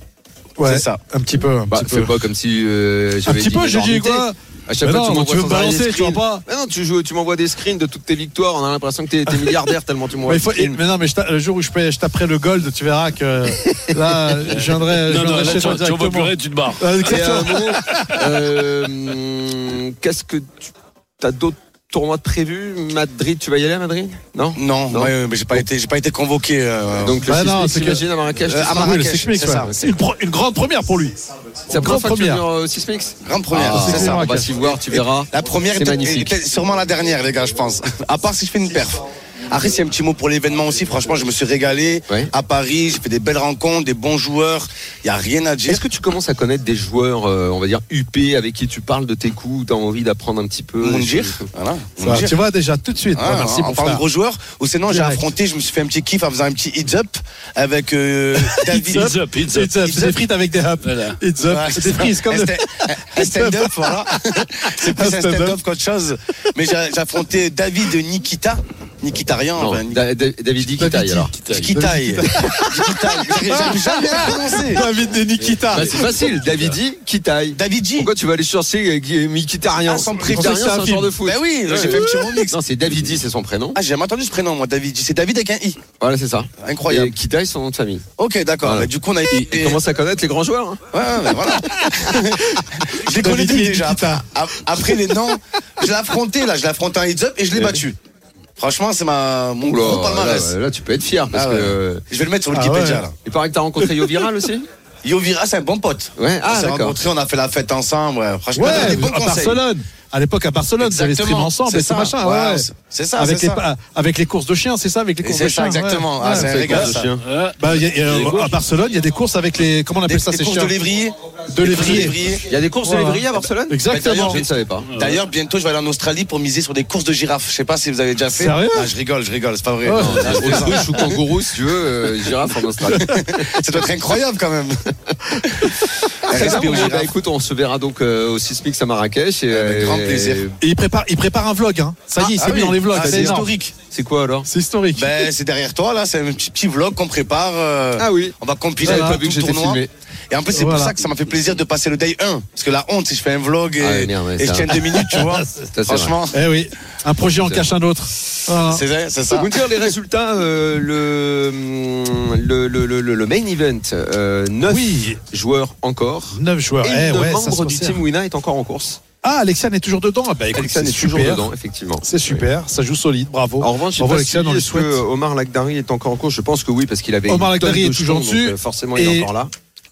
Ouais, C'est ça. Un petit peu. Un Bah, petit fais peu. pas comme si euh, Un petit dit peu, j'ai dit quoi À chaque Mais fois, non, tu veux balancer, tu vois screens. pas Mais non, tu, joues, tu m'envoies des screens de toutes tes victoires. On a l'impression que t'es t'es milliardaire tellement tu m'envoies Mais, faut- mais non, mais je le jour où je, taperai le gold, tu verras que là, je viendrai, je Non, non, là, chez tu, toi tu envoies plus directement. rien, tu te barres. Euh, euh, Qu'est-ce que tu as d'autres tournois de prévus Madrid, tu vas y aller à Madrid? Non? Non, Non? ouais, mais j'ai pas été, j'ai pas été convoqué. euh, Donc le Bah non, que- à Marrakech. Euh, tu à Oui, Marrakech, Mix, c'est ouais. ça. C'est une, pro- une grande première pour lui. C'est la première fois que tu viens au grande première, Ah, c'est ça. On va s'y voir, tu verras. La première C'est était- magnifique. sûrement la dernière, les gars, je pense. À part si je fais une perf. Après, c'est un petit mot pour l'événement aussi. Franchement, je me suis régalé Ouais. à Paris. J'ai fait des belles rencontres, des bons joueurs. Il y a rien à dire. Est-ce que tu commences à connaître des joueurs, euh, on va dire, UP, avec qui tu parles de tes coups, tu as envie d'apprendre un petit peu? Choses voilà. Ça, tu vois déjà tout de suite. Ah, Ouais, merci en mon parlant de gros joueurs, ou sinon j'ai affronté, je me suis fait un petit kiff en faisant un petit heads up avec euh, David. It's up, it's up. Up, c'est des frites avec des hops. Voilà. It's up, Ouais, c'est des frites comme un stand-up, voilà. C'est plus Un stand-up. qu'autre chose. Mais j'ai affronté David Nikita. Nikitarian. Non, Da- Da- David taille alors. Nikitaï. Nikitaï. J'arrive jamais à le prononcer. David de Nikita. Bah, c'est facile, David taille. David G. Pourquoi tu vas aller chercher euh, Mikitarian Ah, son prénom, c'est un joueur de foot. Ben oui, j'ai fait un petit remix. Non, c'est David c'est son prénom. Ah, j'ai jamais entendu ce prénom, moi, David G. C'est David avec un I. Voilà, c'est ça. Incroyable. Taille son nom de famille. Ok, d'accord. Voilà. Bah, Du coup, on a Il, il commence à connaître les grands joueurs. hein. Ouais, ouais, voilà. je les connais déjà. Après les noms, je l'ai affronté là, je l'ai affronté en heads up et je l'ai battu. Franchement, c'est ma mon Oula, gros palmarès. là, là, tu peux être fier parce Ah ouais. que. Je vais le mettre sur Ah Wikipédia ouais. là. Il paraît que t'as rencontré Yo Viral aussi Yovira, c'est un bon pote. Ouais, on ah s'est d'accord. rencontrés, on a fait la fête ensemble. Ouais. Franchement, Ouais, des bons à conseils. Barcelone. À l'époque, à Barcelone, vous avez stream ensemble c'est et tout ça. machin. Ouais, c'est- ça, Avec c'est les, ça. avec les courses de chiens, c'est ça Avec les courses c'est de ça, chiens. exactement. Ah, c'est un régal. Bah, y a- y a- Des à Barcelone, il y a des courses avec les. Comment on Des, appelle ça des ces courses chiens de lévrier. De Des lévrier. Il y a des courses de lévrier à Barcelone Exactement. Je ne savais pas. D'ailleurs, bientôt, je vais aller en Australie pour miser sur des courses de girafes. Je sais pas si vous avez déjà fait. Sérieux Ah, je rigole, je rigole, c'est pas vrai. Autruche ou kangourou, si tu veux, euh, girafe en Australie. Ça doit être incroyable quand même. Bah, girafes. écoute, on se verra donc euh, au Sismix à Marrakech. Et, Avec grand et- plaisir. Et il prépare, il prépare un vlog. Hein. Ça y est, il Ah, s'est ah mis oui. dans les vlogs. Ah, c'est historique. C'est quoi alors C'est historique. Ben, c'est derrière toi, là, c'est un petit, petit vlog qu'on prépare. euh, Ah oui. On va compiler vu que tout le tournoi. filmé. Et en plus, c'est Voilà. pour ça que ça m'a fait plaisir de passer le day 1. Parce que la honte, si je fais un vlog et, Ah merde, je ça- tiens deux minutes, tu vois. Ça, Franchement, Eh oui, un projet en cache un autre. Voilà. c'est vrai, c'est ça. vous dire les résultats, euh, le, le, le, le, le- le main event, euh, 9 Oui, joueurs encore. 9 joueurs. Et Eh le ouais, ça membre du resserre. team Wina est encore en course. Ah, Alexiane est toujours dedans. Ah, Bah, écoute, est toujours dedans, effectivement. C'est super, ça joue solide, bravo. En revanche, je Bravo pas Alexiane, si on est-ce que. Omar Lagdari est encore en course. Je pense que oui, parce qu'il avait Omar Lagdari est toujours dessus. donc, euh, forcément, il est encore là.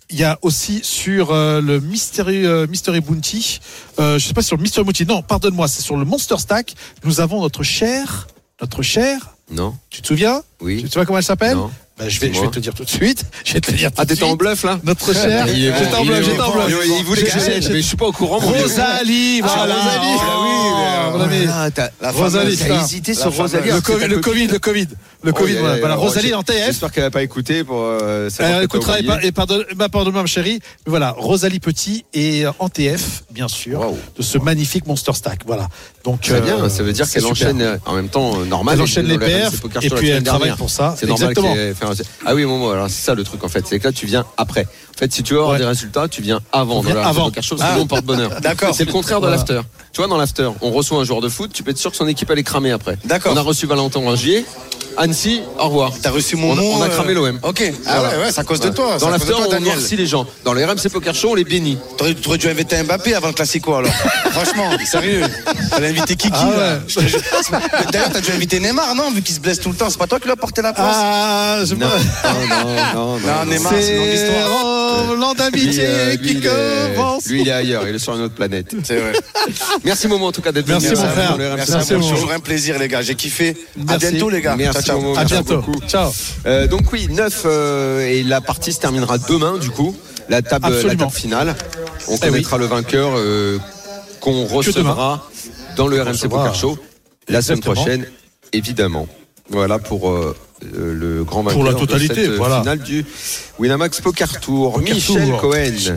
Il y a aussi sur euh, le Mystery, euh, Mystery Bounty, je sais pas sur le Mystery Bounty, non, pardonne-moi, c'est sur le Monster Stack, nous avons notre cher notre chère, Non tu te souviens? Oui Tu te souviens comment elle s'appelle? Non. Bah, je, vais, je vais te dire tout de suite. Je vais te dire tout Ah, de t'étais en suite. bluff là Notre bon, J'étais en bluff, j'étais bon. en bluff. Il il voulait Je- gagner, je- mais je suis pas au courant. Rosalie, Ah, voilà. Rosalie. Ah oui. Ah, t'as- La Rosalie, T'as hésité La sur. Rosalie. Le que Covid, le Covid, le Covid, Oh, Covid, voilà. Rosalie en TF. J'espère qu'elle va pas écouté pour. euh, Elle que écoutera et, oublié. par- et pardonne, bah, pardonne-moi, ma chérie. Mais voilà, Rosalie Petit et euh, en TF, bien sûr, de ce magnifique Monster Stack. Voilà. Donc, Très bien, euh, ça veut dire qu'elle enchaîne euh, en même temps euh, normal. Elle enchaîne les Poker et puis elle travaille pour ça. C'est normal Ah oui, bon, bon, alors c'est ça le truc en fait, c'est que là tu viens après. En fait, si tu veux avoir Ouais. des résultats, tu viens avant dans avant. Poker Show, parce que Ah. nous on porte bonheur. D'accord. C'est le contraire de Voilà. l'after. Tu vois, dans l'after, on reçoit un joueur de foot, tu peux être sûr que son équipe elle est cramée après. D'accord. On a reçu Valentin Rangier, Annecy, au revoir. T'as reçu mon On nom. on a euh, cramé l'OM. Ok. Ah Voilà. ouais, ouais, c'est à cause de toi. Dans l'after, on noircit les gens. Dans le RMC Poker Show, on les bénit. T'aurais, dû inviter Mbappé avant le Classico alors. Franchement, sérieux. Fallait inviter Kiki Ah ouais. D'ailleurs, t'as dû inviter Neymar, non Vu qu'il se blesse tout le temps. C'est pas toi qui lui as porté la place Ah, je Non, non, non, non. Non, Neymar, c'est une longue histoire. Lui, d'amitié euh, qui il est- commence. lui, il est ailleurs, il est sur une autre planète. C'est vrai. Merci Momo en tout cas d'être Merci, venu mon euh, frère. Merci, Merci, à vous. Toujours un plaisir, les gars. J'ai kiffé. À Merci. bientôt, les gars. Merci, ciao. À Merci bientôt. beaucoup. Ciao. Euh, donc oui, 9 et la partie se terminera demain du coup. La table, la Absolument. table finale. On Eh connaîtra le vainqueur euh, qu'on recevra dans le RMC. Poker Show la semaine prochaine, évidemment. Voilà pour euh, euh, le grand Pour vainqueur la totalité, de cette voilà. finale du Winamax Poker Tour. Poker Michel Tour. Cohen.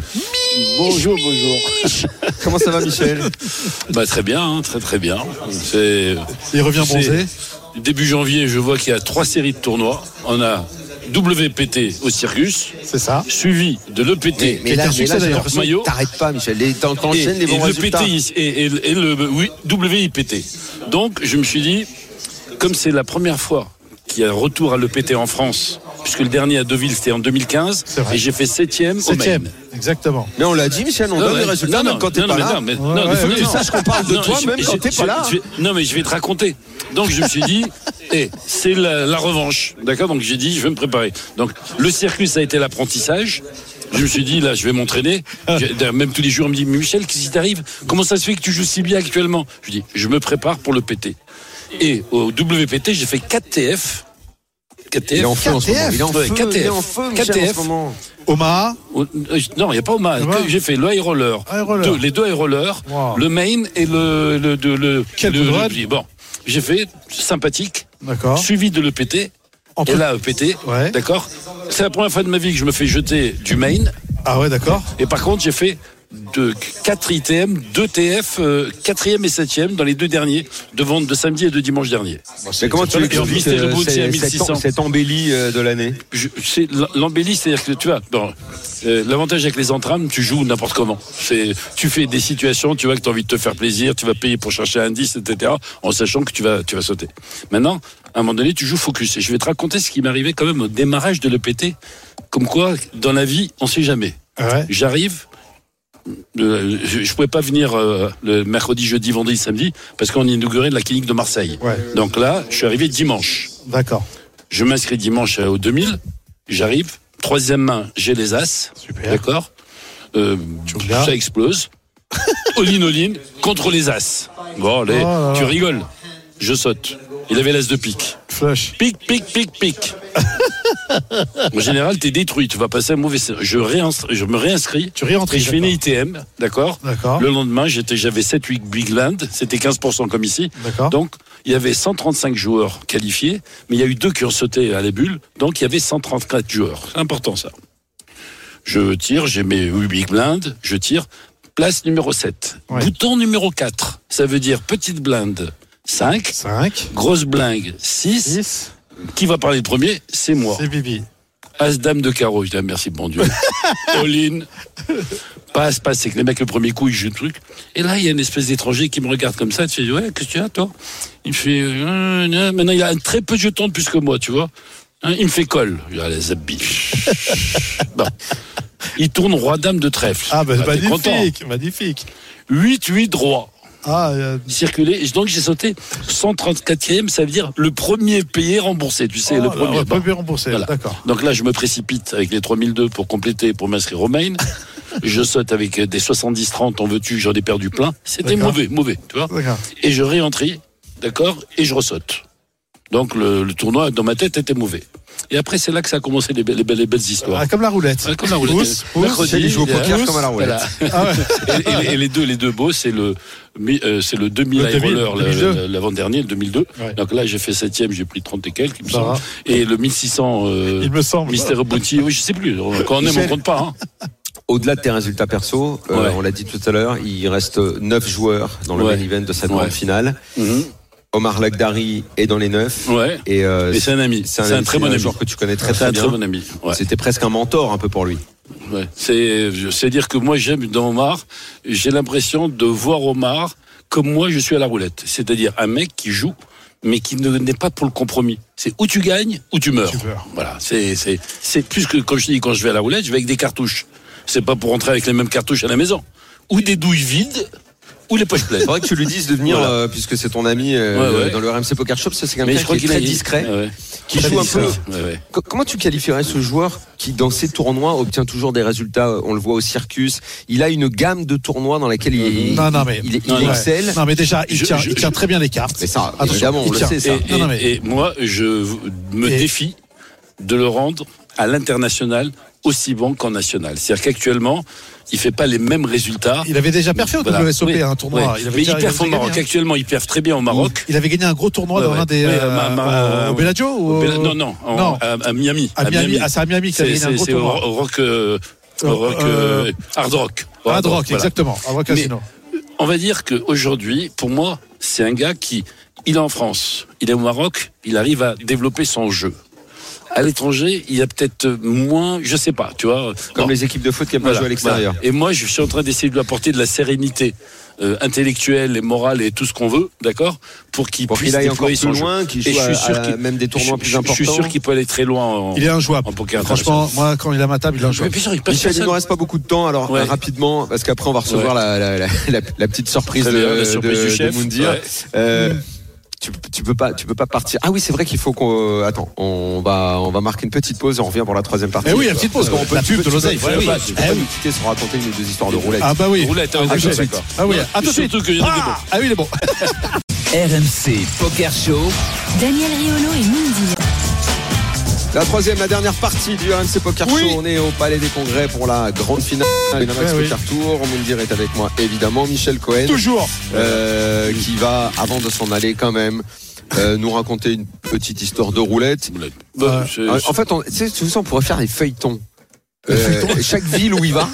Bonjour, bonjour. Comment ça va Michel? Bah, très bien, hein, très très bien. Il revient bronzé. début janvier, je vois qu'il y a trois séries de tournois. On a WPT au Circus, C'est ça. suivi de l'EPT. mais là, un mais succès, là, Maillot. t'arrêtes pas Michel. Les- T'enchaînes les bons et le résultats. PT et, et- et le oui, WIPT. Donc, je me suis dit, comme c'est la première fois qu'il y a un retour à l'EPT en France, puisque le dernier à Deauville c'était en 2015, C'est vrai. et j'ai fait septième au Septième. Exactement. Mais on l'a dit Michel, on Non, donne ouais. les résultats Non, même non, quand t'es non, pas mais là. non, mais- tu non. saches qu'on parle de toi même quand t'es pas là. non, mais je vais te raconter. Donc, je me suis dit, eh, c'est la, la revanche. D'accord? Donc, j'ai dit, je vais me préparer. Donc, le circuit, ça a été l'apprentissage. Je me suis dit, là, je vais m'entraîner. J'ai- Même tous les jours, on me dit, mais Michel, qu'est-ce qui t'arrive? Comment ça se fait que tu joues si bien actuellement? Je dis, je me prépare pour le PT. Et au WPT, j'ai fait 4 TF. 4 Il est TF. en feu en ce moment. Il est en feu, 4 il est en TF. feu Michel en 4 ce moment. Omaha. Euh, Non, il n'y a pas. Ah bon J'ai fait le high roller, High roller. deux- les deux high rollers, Wow. le main et le. le, de- le, Quel le- le-. Bon, j'ai fait sympathique, D'accord. suivi de l'EPT. Et là, EPT, Ouais. d'accord C'est la première fois de ma vie que je me fais jeter du main. Ah ouais, d'accord. Et par contre, j'ai fait de 4 ITM, 2 TF, 4e et 7e dans les deux derniers de vente de samedi et de dimanche dernier. Mais comment tu expliques euh, cette- 1600. cette- cette embellie euh, de l'année l'embellie, c'est-à-dire que tu vois, bon, euh, l'avantage avec les entrames, tu joues n'importe comment. Tu fais des situations, tu vois que tu as envie de te faire plaisir, tu vas payer pour chercher un indice, etc. En sachant que tu vas, tu vas sauter. Maintenant, à un moment donné, tu joues focus. Et je vais te raconter ce qui m'est arrivé quand même au démarrage de l'EPT. Comme quoi, dans la vie, on sait jamais. Ouais. J'arrive. Euh, je, je pouvais pas venir euh, le mercredi, jeudi, vendredi, samedi parce qu'on inaugurait la clinique de Marseille. Ouais. Donc là, je suis arrivé dimanche. D'accord. Je m'inscris dimanche euh, au 2000. J'arrive. Troisième main, j'ai les As. Super. D'accord Euh. Ça explose. all-in, all-in, contre les As. Bon, allez, Oh tu rigoles. Je saute. Il avait l'As de pique. Flush. Pique, pique, pique, pique. en général, t'es détruit. Tu vas passer un mauvais. Je, je me réinscris. Tu réentres. Et je fais une ITM, d'accord D'accord. Le lendemain, j'avais 7-8 big land, c'était 15% comme ici. D'accord. Donc, il y avait 135 joueurs qualifiés, mais il y a eu deux qui ont sauté à la bulle, donc il y avait 134 joueurs. C'est important ça. Je tire, j'ai mes 8 big blind, je tire. Place numéro 7. Ouais. Bouton numéro 4. Ça veut dire petite blinde 5, 5. grosse blingue 6. 6. Qui va parler le premier? C'est moi. C'est Bibi. As dame de carreau. Je dis ah, merci bon Dieu. All in. Passe, passe. C'est que les mecs le premier coup ils jouent le truc. Et là il y a une espèce d'étranger qui me regarde comme ça. Tu fais ouais qu'est-ce que tu as toi? Il me fait euh, euh, maintenant il a très peu de jetons de plus que moi tu vois. Hein, il me fait colle. Je dis, allez zabbi. bon. Il tourne roi dame de trèfle. Ah, bah, t'es content. magnifique. Magnifique. 8 8 roi. Ah, euh, Circulé. Et donc j'ai sauté 134e. Ça veut dire le premier payé remboursé. Tu sais oh le premier. bien remboursé. Voilà. D'accord. Donc là, je me précipite avec les 3002 pour compléter, pour m'inscrire au main. je saute avec des 70-30, en veux-tu, j'en ai perdu plein. C'était mauvais, mauvais, tu vois. Et je réentrie, d'accord, et je ressaute. Donc le, le tournoi dans ma tête était mauvais. Et après c'est là que ça a commencé les, belles- les belles, les belles histoires. Ah, comme la roulette. Ouais, comme la roulette. Pousse, pousse. Mercredi, Il joue au poker comme à la roulette. Voilà. Ah ouais. et, et- et les deux, les deux beaux, c'est le, euh, c'est le 2000 Le High 2000, Roller, le- 2002. le- l'avant-dernier, le 2002. Ouais. Donc là, j'ai fait septième, j'ai pris 30 et quelques, il me semble. Et le 1600, euh, Il me semble. Mister Bounty, oui, je sais plus. Quand on aime, on compte pas. Hein. Au-delà de tes résultats perso, euh, Ouais. on l'a dit tout à l'heure, il reste 9 joueurs dans le Ouais. main event de cette Ouais. grande finale. Mhm. Omar Lagdari est dans les 9. Ouais. Et, euh, Et c'est un ami. C'est un, très bon ami. joueur que tu connais très C'est très un bien. très bon ami. Ouais. C'était presque un mentor un peu pour lui. Ouais. C'est, c'est dire que moi j'aime dans Omar, j'ai l'impression de voir Omar comme moi je suis à la roulette. C'est-à-dire un mec qui joue, mais qui ne n'est pas pour le compromis. C'est où tu gagnes, ou tu meurs. Tu meurs. Voilà. C'est, c'est, c'est plus que quand je dis quand je vais à la roulette, je vais avec des cartouches. C'est pas pour rentrer avec les mêmes cartouches à la maison. Ou des douilles vides, ou les poches pleines. Faudrait que tu lui dises de venir, Voilà. euh, puisque c'est ton ami euh, Ouais, ouais. dans le RMC Poker Shop. Ça, c'est quelqu'un je crois qui est très a- discret, Ouais, qui Très joue un discret. peu. Ouais, ouais. Co- Comment tu qualifierais ce joueur qui, dans ses tournois, obtient toujours des résultats On le voit au Circus? Il a une gamme de tournois dans laquelle il, Non, non, mais- il, il Non, non. excelle. Non, mais déjà, il Je- tient, je- il tient très bien les cartes. Mais ça, Attention, évidemment, on le sait, ça. Et, mais- moi, je me Et- défie de le rendre à l'international aussi bon qu'en national. C'est-à-dire qu'actuellement, il fait pas les mêmes résultats. Il avait déjà perfait au Voilà. WSOP, Oui. un tournoi. Oui. Il avait Mais il au Maroc. hein. Actuellement, il perd très bien au Maroc. Il avait gagné un gros tournoi Ouais, dans ouais. un des. Ouais, euh, ma- ma- au- au Bellagio Au Bella- Non, non, en- Non. À, à Miami. À Miami. Ah, c'est à Miami qu'il C'est gagné un gros tournoi. au Rock, euh, au rock Euh, Hard Rock. Hard Rock, voilà. exactement. Hard Rock Casino. On va dire qu'aujourd'hui, pour moi, c'est un gars qui, il est en France, il est au Maroc, il arrive à développer son jeu. À l'étranger, il y a peut-être moins, je sais pas, tu vois. Comme Bon, les équipes de foot qui aiment pas jouer à l'extérieur. voilà. Et moi, je suis en train d'essayer de lui apporter de la sérénité euh, intellectuelle et morale et tout ce qu'on veut, d'accord, pour qu'il puisse aille encore plus son loin, qu'il Et joue je suis à- sûr même des tournois je- plus je- importants. Je suis sûr qu'il peut aller très loin en, Il est injouable. en poker Franchement, moi, quand il est à ma table, il est Mais injouable. sûr, il Michel, il nous reste pas beaucoup de temps, alors Ouais. euh, rapidement, parce qu'après on va recevoir la, la, la, la- la petite surprise de, surprise de- du de chef. Ouais. Euh, tu, tu peux pas, tu peux pas partir. Ah oui, c'est vrai qu'il faut qu'on. euh, attends, on va, on va marquer une petite pause et on revient pour la troisième partie. Eh oui, la petite pause. Qu'on peut- La tu pub peux- de l'oseille. tu peux Ouais, oui. pas- tu peux Eh pas nous quitter sans raconter une ou deux histoires de roulette. Ah bah oui. Roulette, hein, Ah. Ah oui, à tout de Surtout suite. qu'il y en a des Ah, ah oui, il est bon. RMC Poker Show. Daniel Riolo et Mindy. La troisième, la dernière partie du RMC Poker Oui. Show. On est au Palais des Congrès pour la grande finale du oui. Poker Tour. Moundir est avec moi, évidemment. Michel Cohen. Toujours. euh, qui va, avant de s'en aller quand même, euh, nous raconter une petite histoire de roulette. Roulette. Bah, Euh, en fait, on, tu sais, tu sais, on pourrait faire des feuilletons. Euh, chaque ville où il va,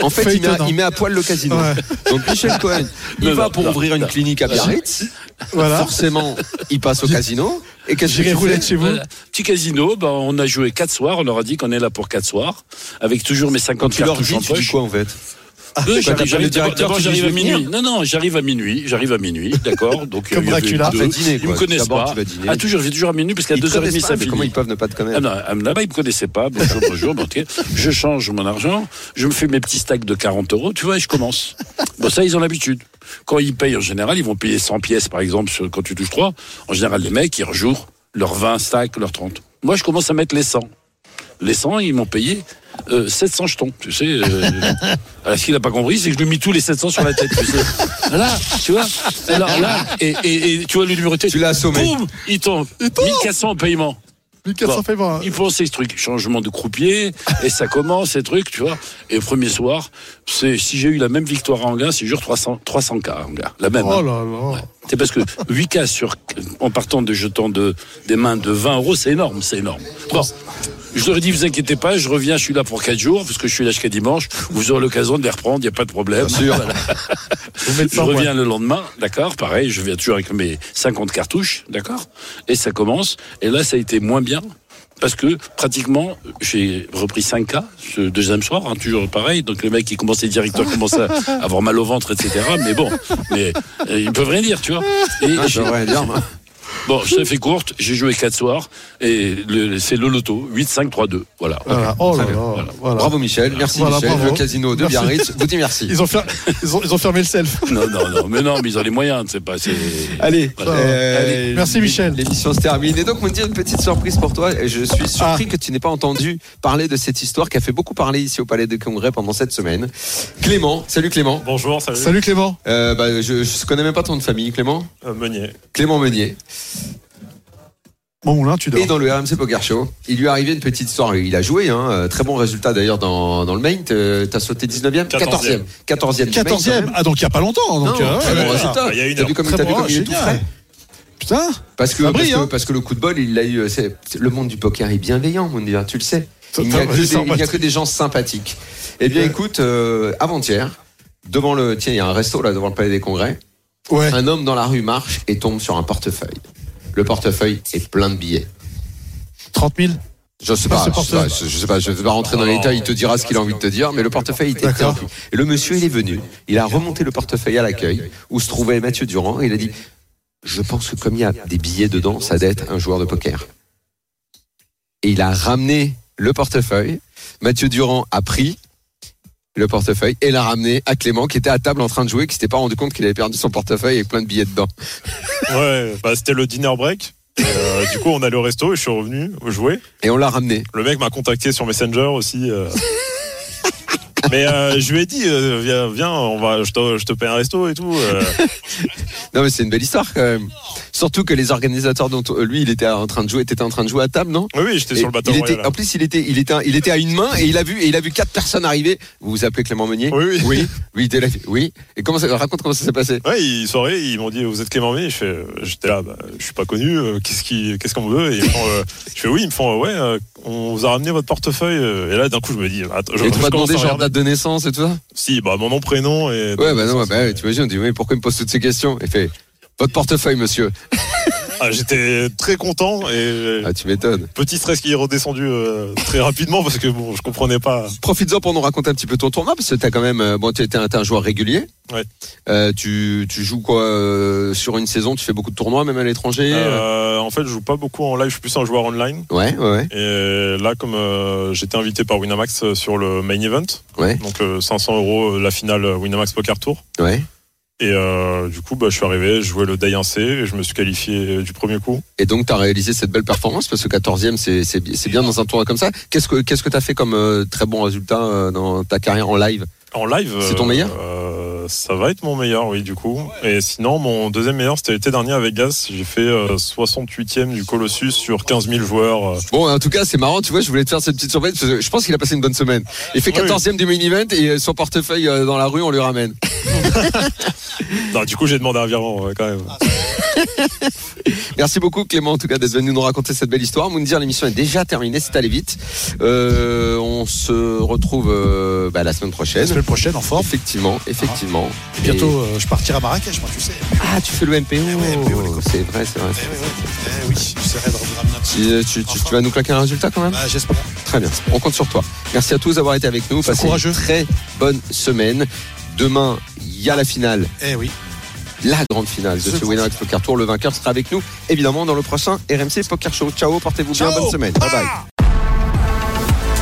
en fait, il met, à, Feuilletonnant. il met à poil le casino. Ouais. Donc Michel Cohen, il Non, va non, pour non, ouvrir une non. clinique à Biarritz. Voilà. Forcément, il passe au casino. Et qu'est-ce que roulette fais chez vous. Voilà. Petit casino, ben, on a joué quatre soirs, on leur a dit qu'on est là pour quatre soirs, avec toujours mes Quand 50 tu leur cartouches dis, en tu dis poche. quoi en fait? Euh, t'appelles j'arrive- le j'arrive- à minuit. Non, non, j'arrive à minuit. J'arrive à minuit, d'accord. Donc Comme il avait Dracula. deux. Après dîner, Ils me connaissent pas. Ah, toujours, je vais toujours à minuit parce qu'à Ils te 2h30 connaissent ça finit. Comment ils peuvent ne pas te connaître Ah non, ah, là-bas, ils me connaissaient pas. Bonjour, bonjour. Je change mon argent, je me fais mes petits stacks de 40 euros, tu vois, et je commence. Bon, ça, ils ont l'habitude. Quand ils payent, en général, ils vont payer 100 pièces, par exemple, quand tu touches 3. En général, les mecs, ils rejouent leurs 20 stacks, leurs 30. Moi, je commence à mettre les 100. Les 100, ils m'ont payé euh, 700 jetons, tu sais. euh, alors, ce qu'il n'a pas compris, c'est que je lui ai mis tous les 700 sur la tête, tu sais. Là, tu vois. Alors là, et, et- et tu vois le numéro de tête. Tu l'as assommé. Boum, il tombe. 1400 en paiement. 1400 Bon. paiements. hein. Il pense ces trucs, changement de croupier, et ça commence, ces trucs, tu vois. Et le premier soir, c'est si j'ai eu la même victoire à Anguin, c'est jure 300, 300 k à Anguin. La même. Oh hein. là là. C'est parce que 8 k sur, en partant de jetons de, des mains de 20 euros, c'est énorme, c'est énorme. Bon. Je leur ai dit, vous inquiétez pas, je reviens, je suis là pour 4 jours, parce que je suis là jusqu'à dimanche. Vous aurez l'occasion de les reprendre, il n'y a pas de problème. Voilà. Vous mettez Je reviens le lendemain, d'accord, pareil, je viens toujours avec mes 50 cartouches, d'accord, et ça commence. Et là, ça a été moins bien. Parce que pratiquement, j'ai repris 5K ce deuxième soir, hein, toujours pareil. Donc le mec qui commençait directeur commence à avoir mal au ventre, etc. Mais bon, mais euh, ils peuvent rien dire, tu vois. Et Ah, rien dire, moi. Bon, je te fais courte, j'ai joué 4 soirs et le- c'est le loto 8 5 3 2. Voilà. Oh là là. Bravo Michel, merci Voilà, Michel. bravo. Le casino de Merci. Biarritz vous dit merci. Ils ont, fer- ils, ont, ils ont fermé le self. Non non non, mais non, mais ils ont les moyens, c'est pas c'est Allez, Voilà. euh, Allez, merci, Michel. L'émission se termine. Et donc, me dire une petite surprise pour toi. Et Je suis surpris Ah. que tu n'aies pas entendu parler de cette histoire qui a fait beaucoup parler ici au Palais des Congrès pendant cette semaine. Clément, salut Clément. Bonjour, salut. Salut Clément. Euh, bah, je, je connais même pas ton nom de famille, Clément. Euh, Meunier. Clément Meunier. Mon moulin, tu dors. Et dans le RMC Poker Show, il lui est arrivé une petite histoire. Il a joué, hein, euh, très bon résultat d'ailleurs dans, dans le main. T'as t'as sauté 19e 14e. 14e. du main, quand 14e. même. Ah, donc il n'y a pas longtemps. Donc, Non, euh, très ouais, bon résultat. il y a une T'as vu comme, t'as vu bon, comme il est tout frais? Putain. parce que, Ça parce, brille, que, hein. parce que le coup de bol, il l'a eu. c'est- le monde du poker est bienveillant, mon dieu, tu le sais. Il n'y a, a que des gens sympathiques. Eh bien, écoute, euh, avant-hier, devant le. Tiens, il y a un resto là devant le palais des congrès. Ouais. Un homme dans la rue marche et tombe sur un portefeuille. Le portefeuille est plein de billets. 30 000. Je sais Ah, pas, je sais pas, je sais pas, je vais pas rentrer dans les détails, il te dira ce qu'il a envie de te dire, mais le portefeuille était rempli. Et le monsieur, il est venu, il a remonté le portefeuille à l'accueil, où se trouvait Mathieu Durand, et il a dit, je pense que comme il y a des billets dedans, ça doit être un joueur de poker. Et il a ramené le portefeuille, Mathieu Durand a pris le portefeuille et l'a ramené à Clément, qui était à table en train de jouer, qui s'était pas rendu compte qu'il avait perdu son portefeuille avec plein de billets dedans. Ouais, bah, c'était le dinner break. Et, euh, du coup, on allait au resto et je suis revenu jouer. Et on l'a ramené. Le mec m'a contacté sur Messenger aussi. euh. Mais euh, je lui ai dit, euh, viens, viens, on va, je te, je te paye un resto et tout. euh. Non, mais c'est une belle histoire quand même. Surtout que les organisateurs dont lui, il était en train de jouer, t'étais en train de jouer à table, non? Oui, oui, j'étais sur le bateau il était, royal. en plus, il était, il était, il était à une main et il a vu, et il a vu quatre personnes arriver. Vous vous appelez Clément Meunier? Oui, oui. oui, oui, il était là. oui. Et comment ça, raconte comment ça s'est passé? Ouais, ils, soirée, ils m'ont dit, vous êtes Clément May Je fais, j'étais là, bah, je suis pas connu. euh, qu'est-ce qui, qu'est-ce qu'on veut? Et ils me font, euh, je fais oui, ils me font, euh, ouais, euh, on vous a ramené votre portefeuille. euh. Et là, d'un coup, je me dis, attends, je, Et tu je m'as commence demandé à genre regarder. date de naissance et tout ça Si, bah mon nom, prénom et. Ouais, bah non, bah, tu imagines, on dit oui, pourquoi il me pose toutes ces questions? Il fait votre portefeuille, monsieur. Ah, j'étais très content et Ah, tu m'étonnes. petit stress qui est redescendu euh, très rapidement parce que bon, je comprenais pas. Profites-en pour nous raconter un petit peu ton tournoi parce que t'as quand même, euh, bon, tu es un, t'es un joueur régulier. Ouais. Euh, tu, tu joues quoi euh, sur une saison? Tu fais beaucoup de tournois, même à l'étranger? En fait, je joue pas beaucoup en live, je suis plus un joueur online. Ouais, ouais. Et là, comme j'étais invité par Winamax sur le main event, Ouais, donc euh, 500 euros la finale Winamax Poker Tour. ouais. Et euh, du coup, bah, je suis arrivé, je jouais le Day 1C et je me suis qualifié du premier coup. Et donc, tu as réalisé cette belle performance parce que 14e, c'est, c'est, bi- c'est bien dans un tournoi comme ça. Qu'est-ce que tu as fait comme euh, très bon résultat euh, dans ta carrière en live? En live. C'est ton meilleur euh, Ça va être mon meilleur, oui, du coup. Et sinon, mon deuxième meilleur, c'était l'été dernier à Vegas. J'ai fait euh, 68e du Colossus sur 15 000 joueurs. euh. Bon, en tout cas, c'est marrant, tu vois, je voulais te faire cette petite surprise parce que je pense qu'il a passé une bonne semaine. Il fait Oui. 14e du main event et euh, son portefeuille euh, dans la rue, on lui ramène. Non, du coup, j'ai demandé un virement, ouais, quand même. Merci beaucoup, Clément, en tout cas, d'être venu nous raconter cette belle histoire. Moundir, l'émission est déjà terminée, c'est allé vite. On se retrouve bah, la semaine prochaine. Semaine prochaine en forme. Effectivement, effectivement. Et bientôt, euh, je partirai à Marrakech, moi, tu sais. Ah, tu fais le MPO. ouais, MPO, c'est vrai, c'est vrai. Eh oui. Eh oui, j'essaierai de ramener un petit. Tu, tu- vas nous claquer un résultat quand même? Ah, J'espère. Très bien, on compte sur toi. Merci à tous d'avoir été avec nous. Passez courageux. une très bonne semaine. Demain, il y a la finale, Eh oui. la grande finale de Ce Winamax Poker Tour. Le vainqueur sera avec nous, évidemment, dans le prochain RMC Poker Show. Ciao, portez-vous bien, bonne semaine. Bye bye.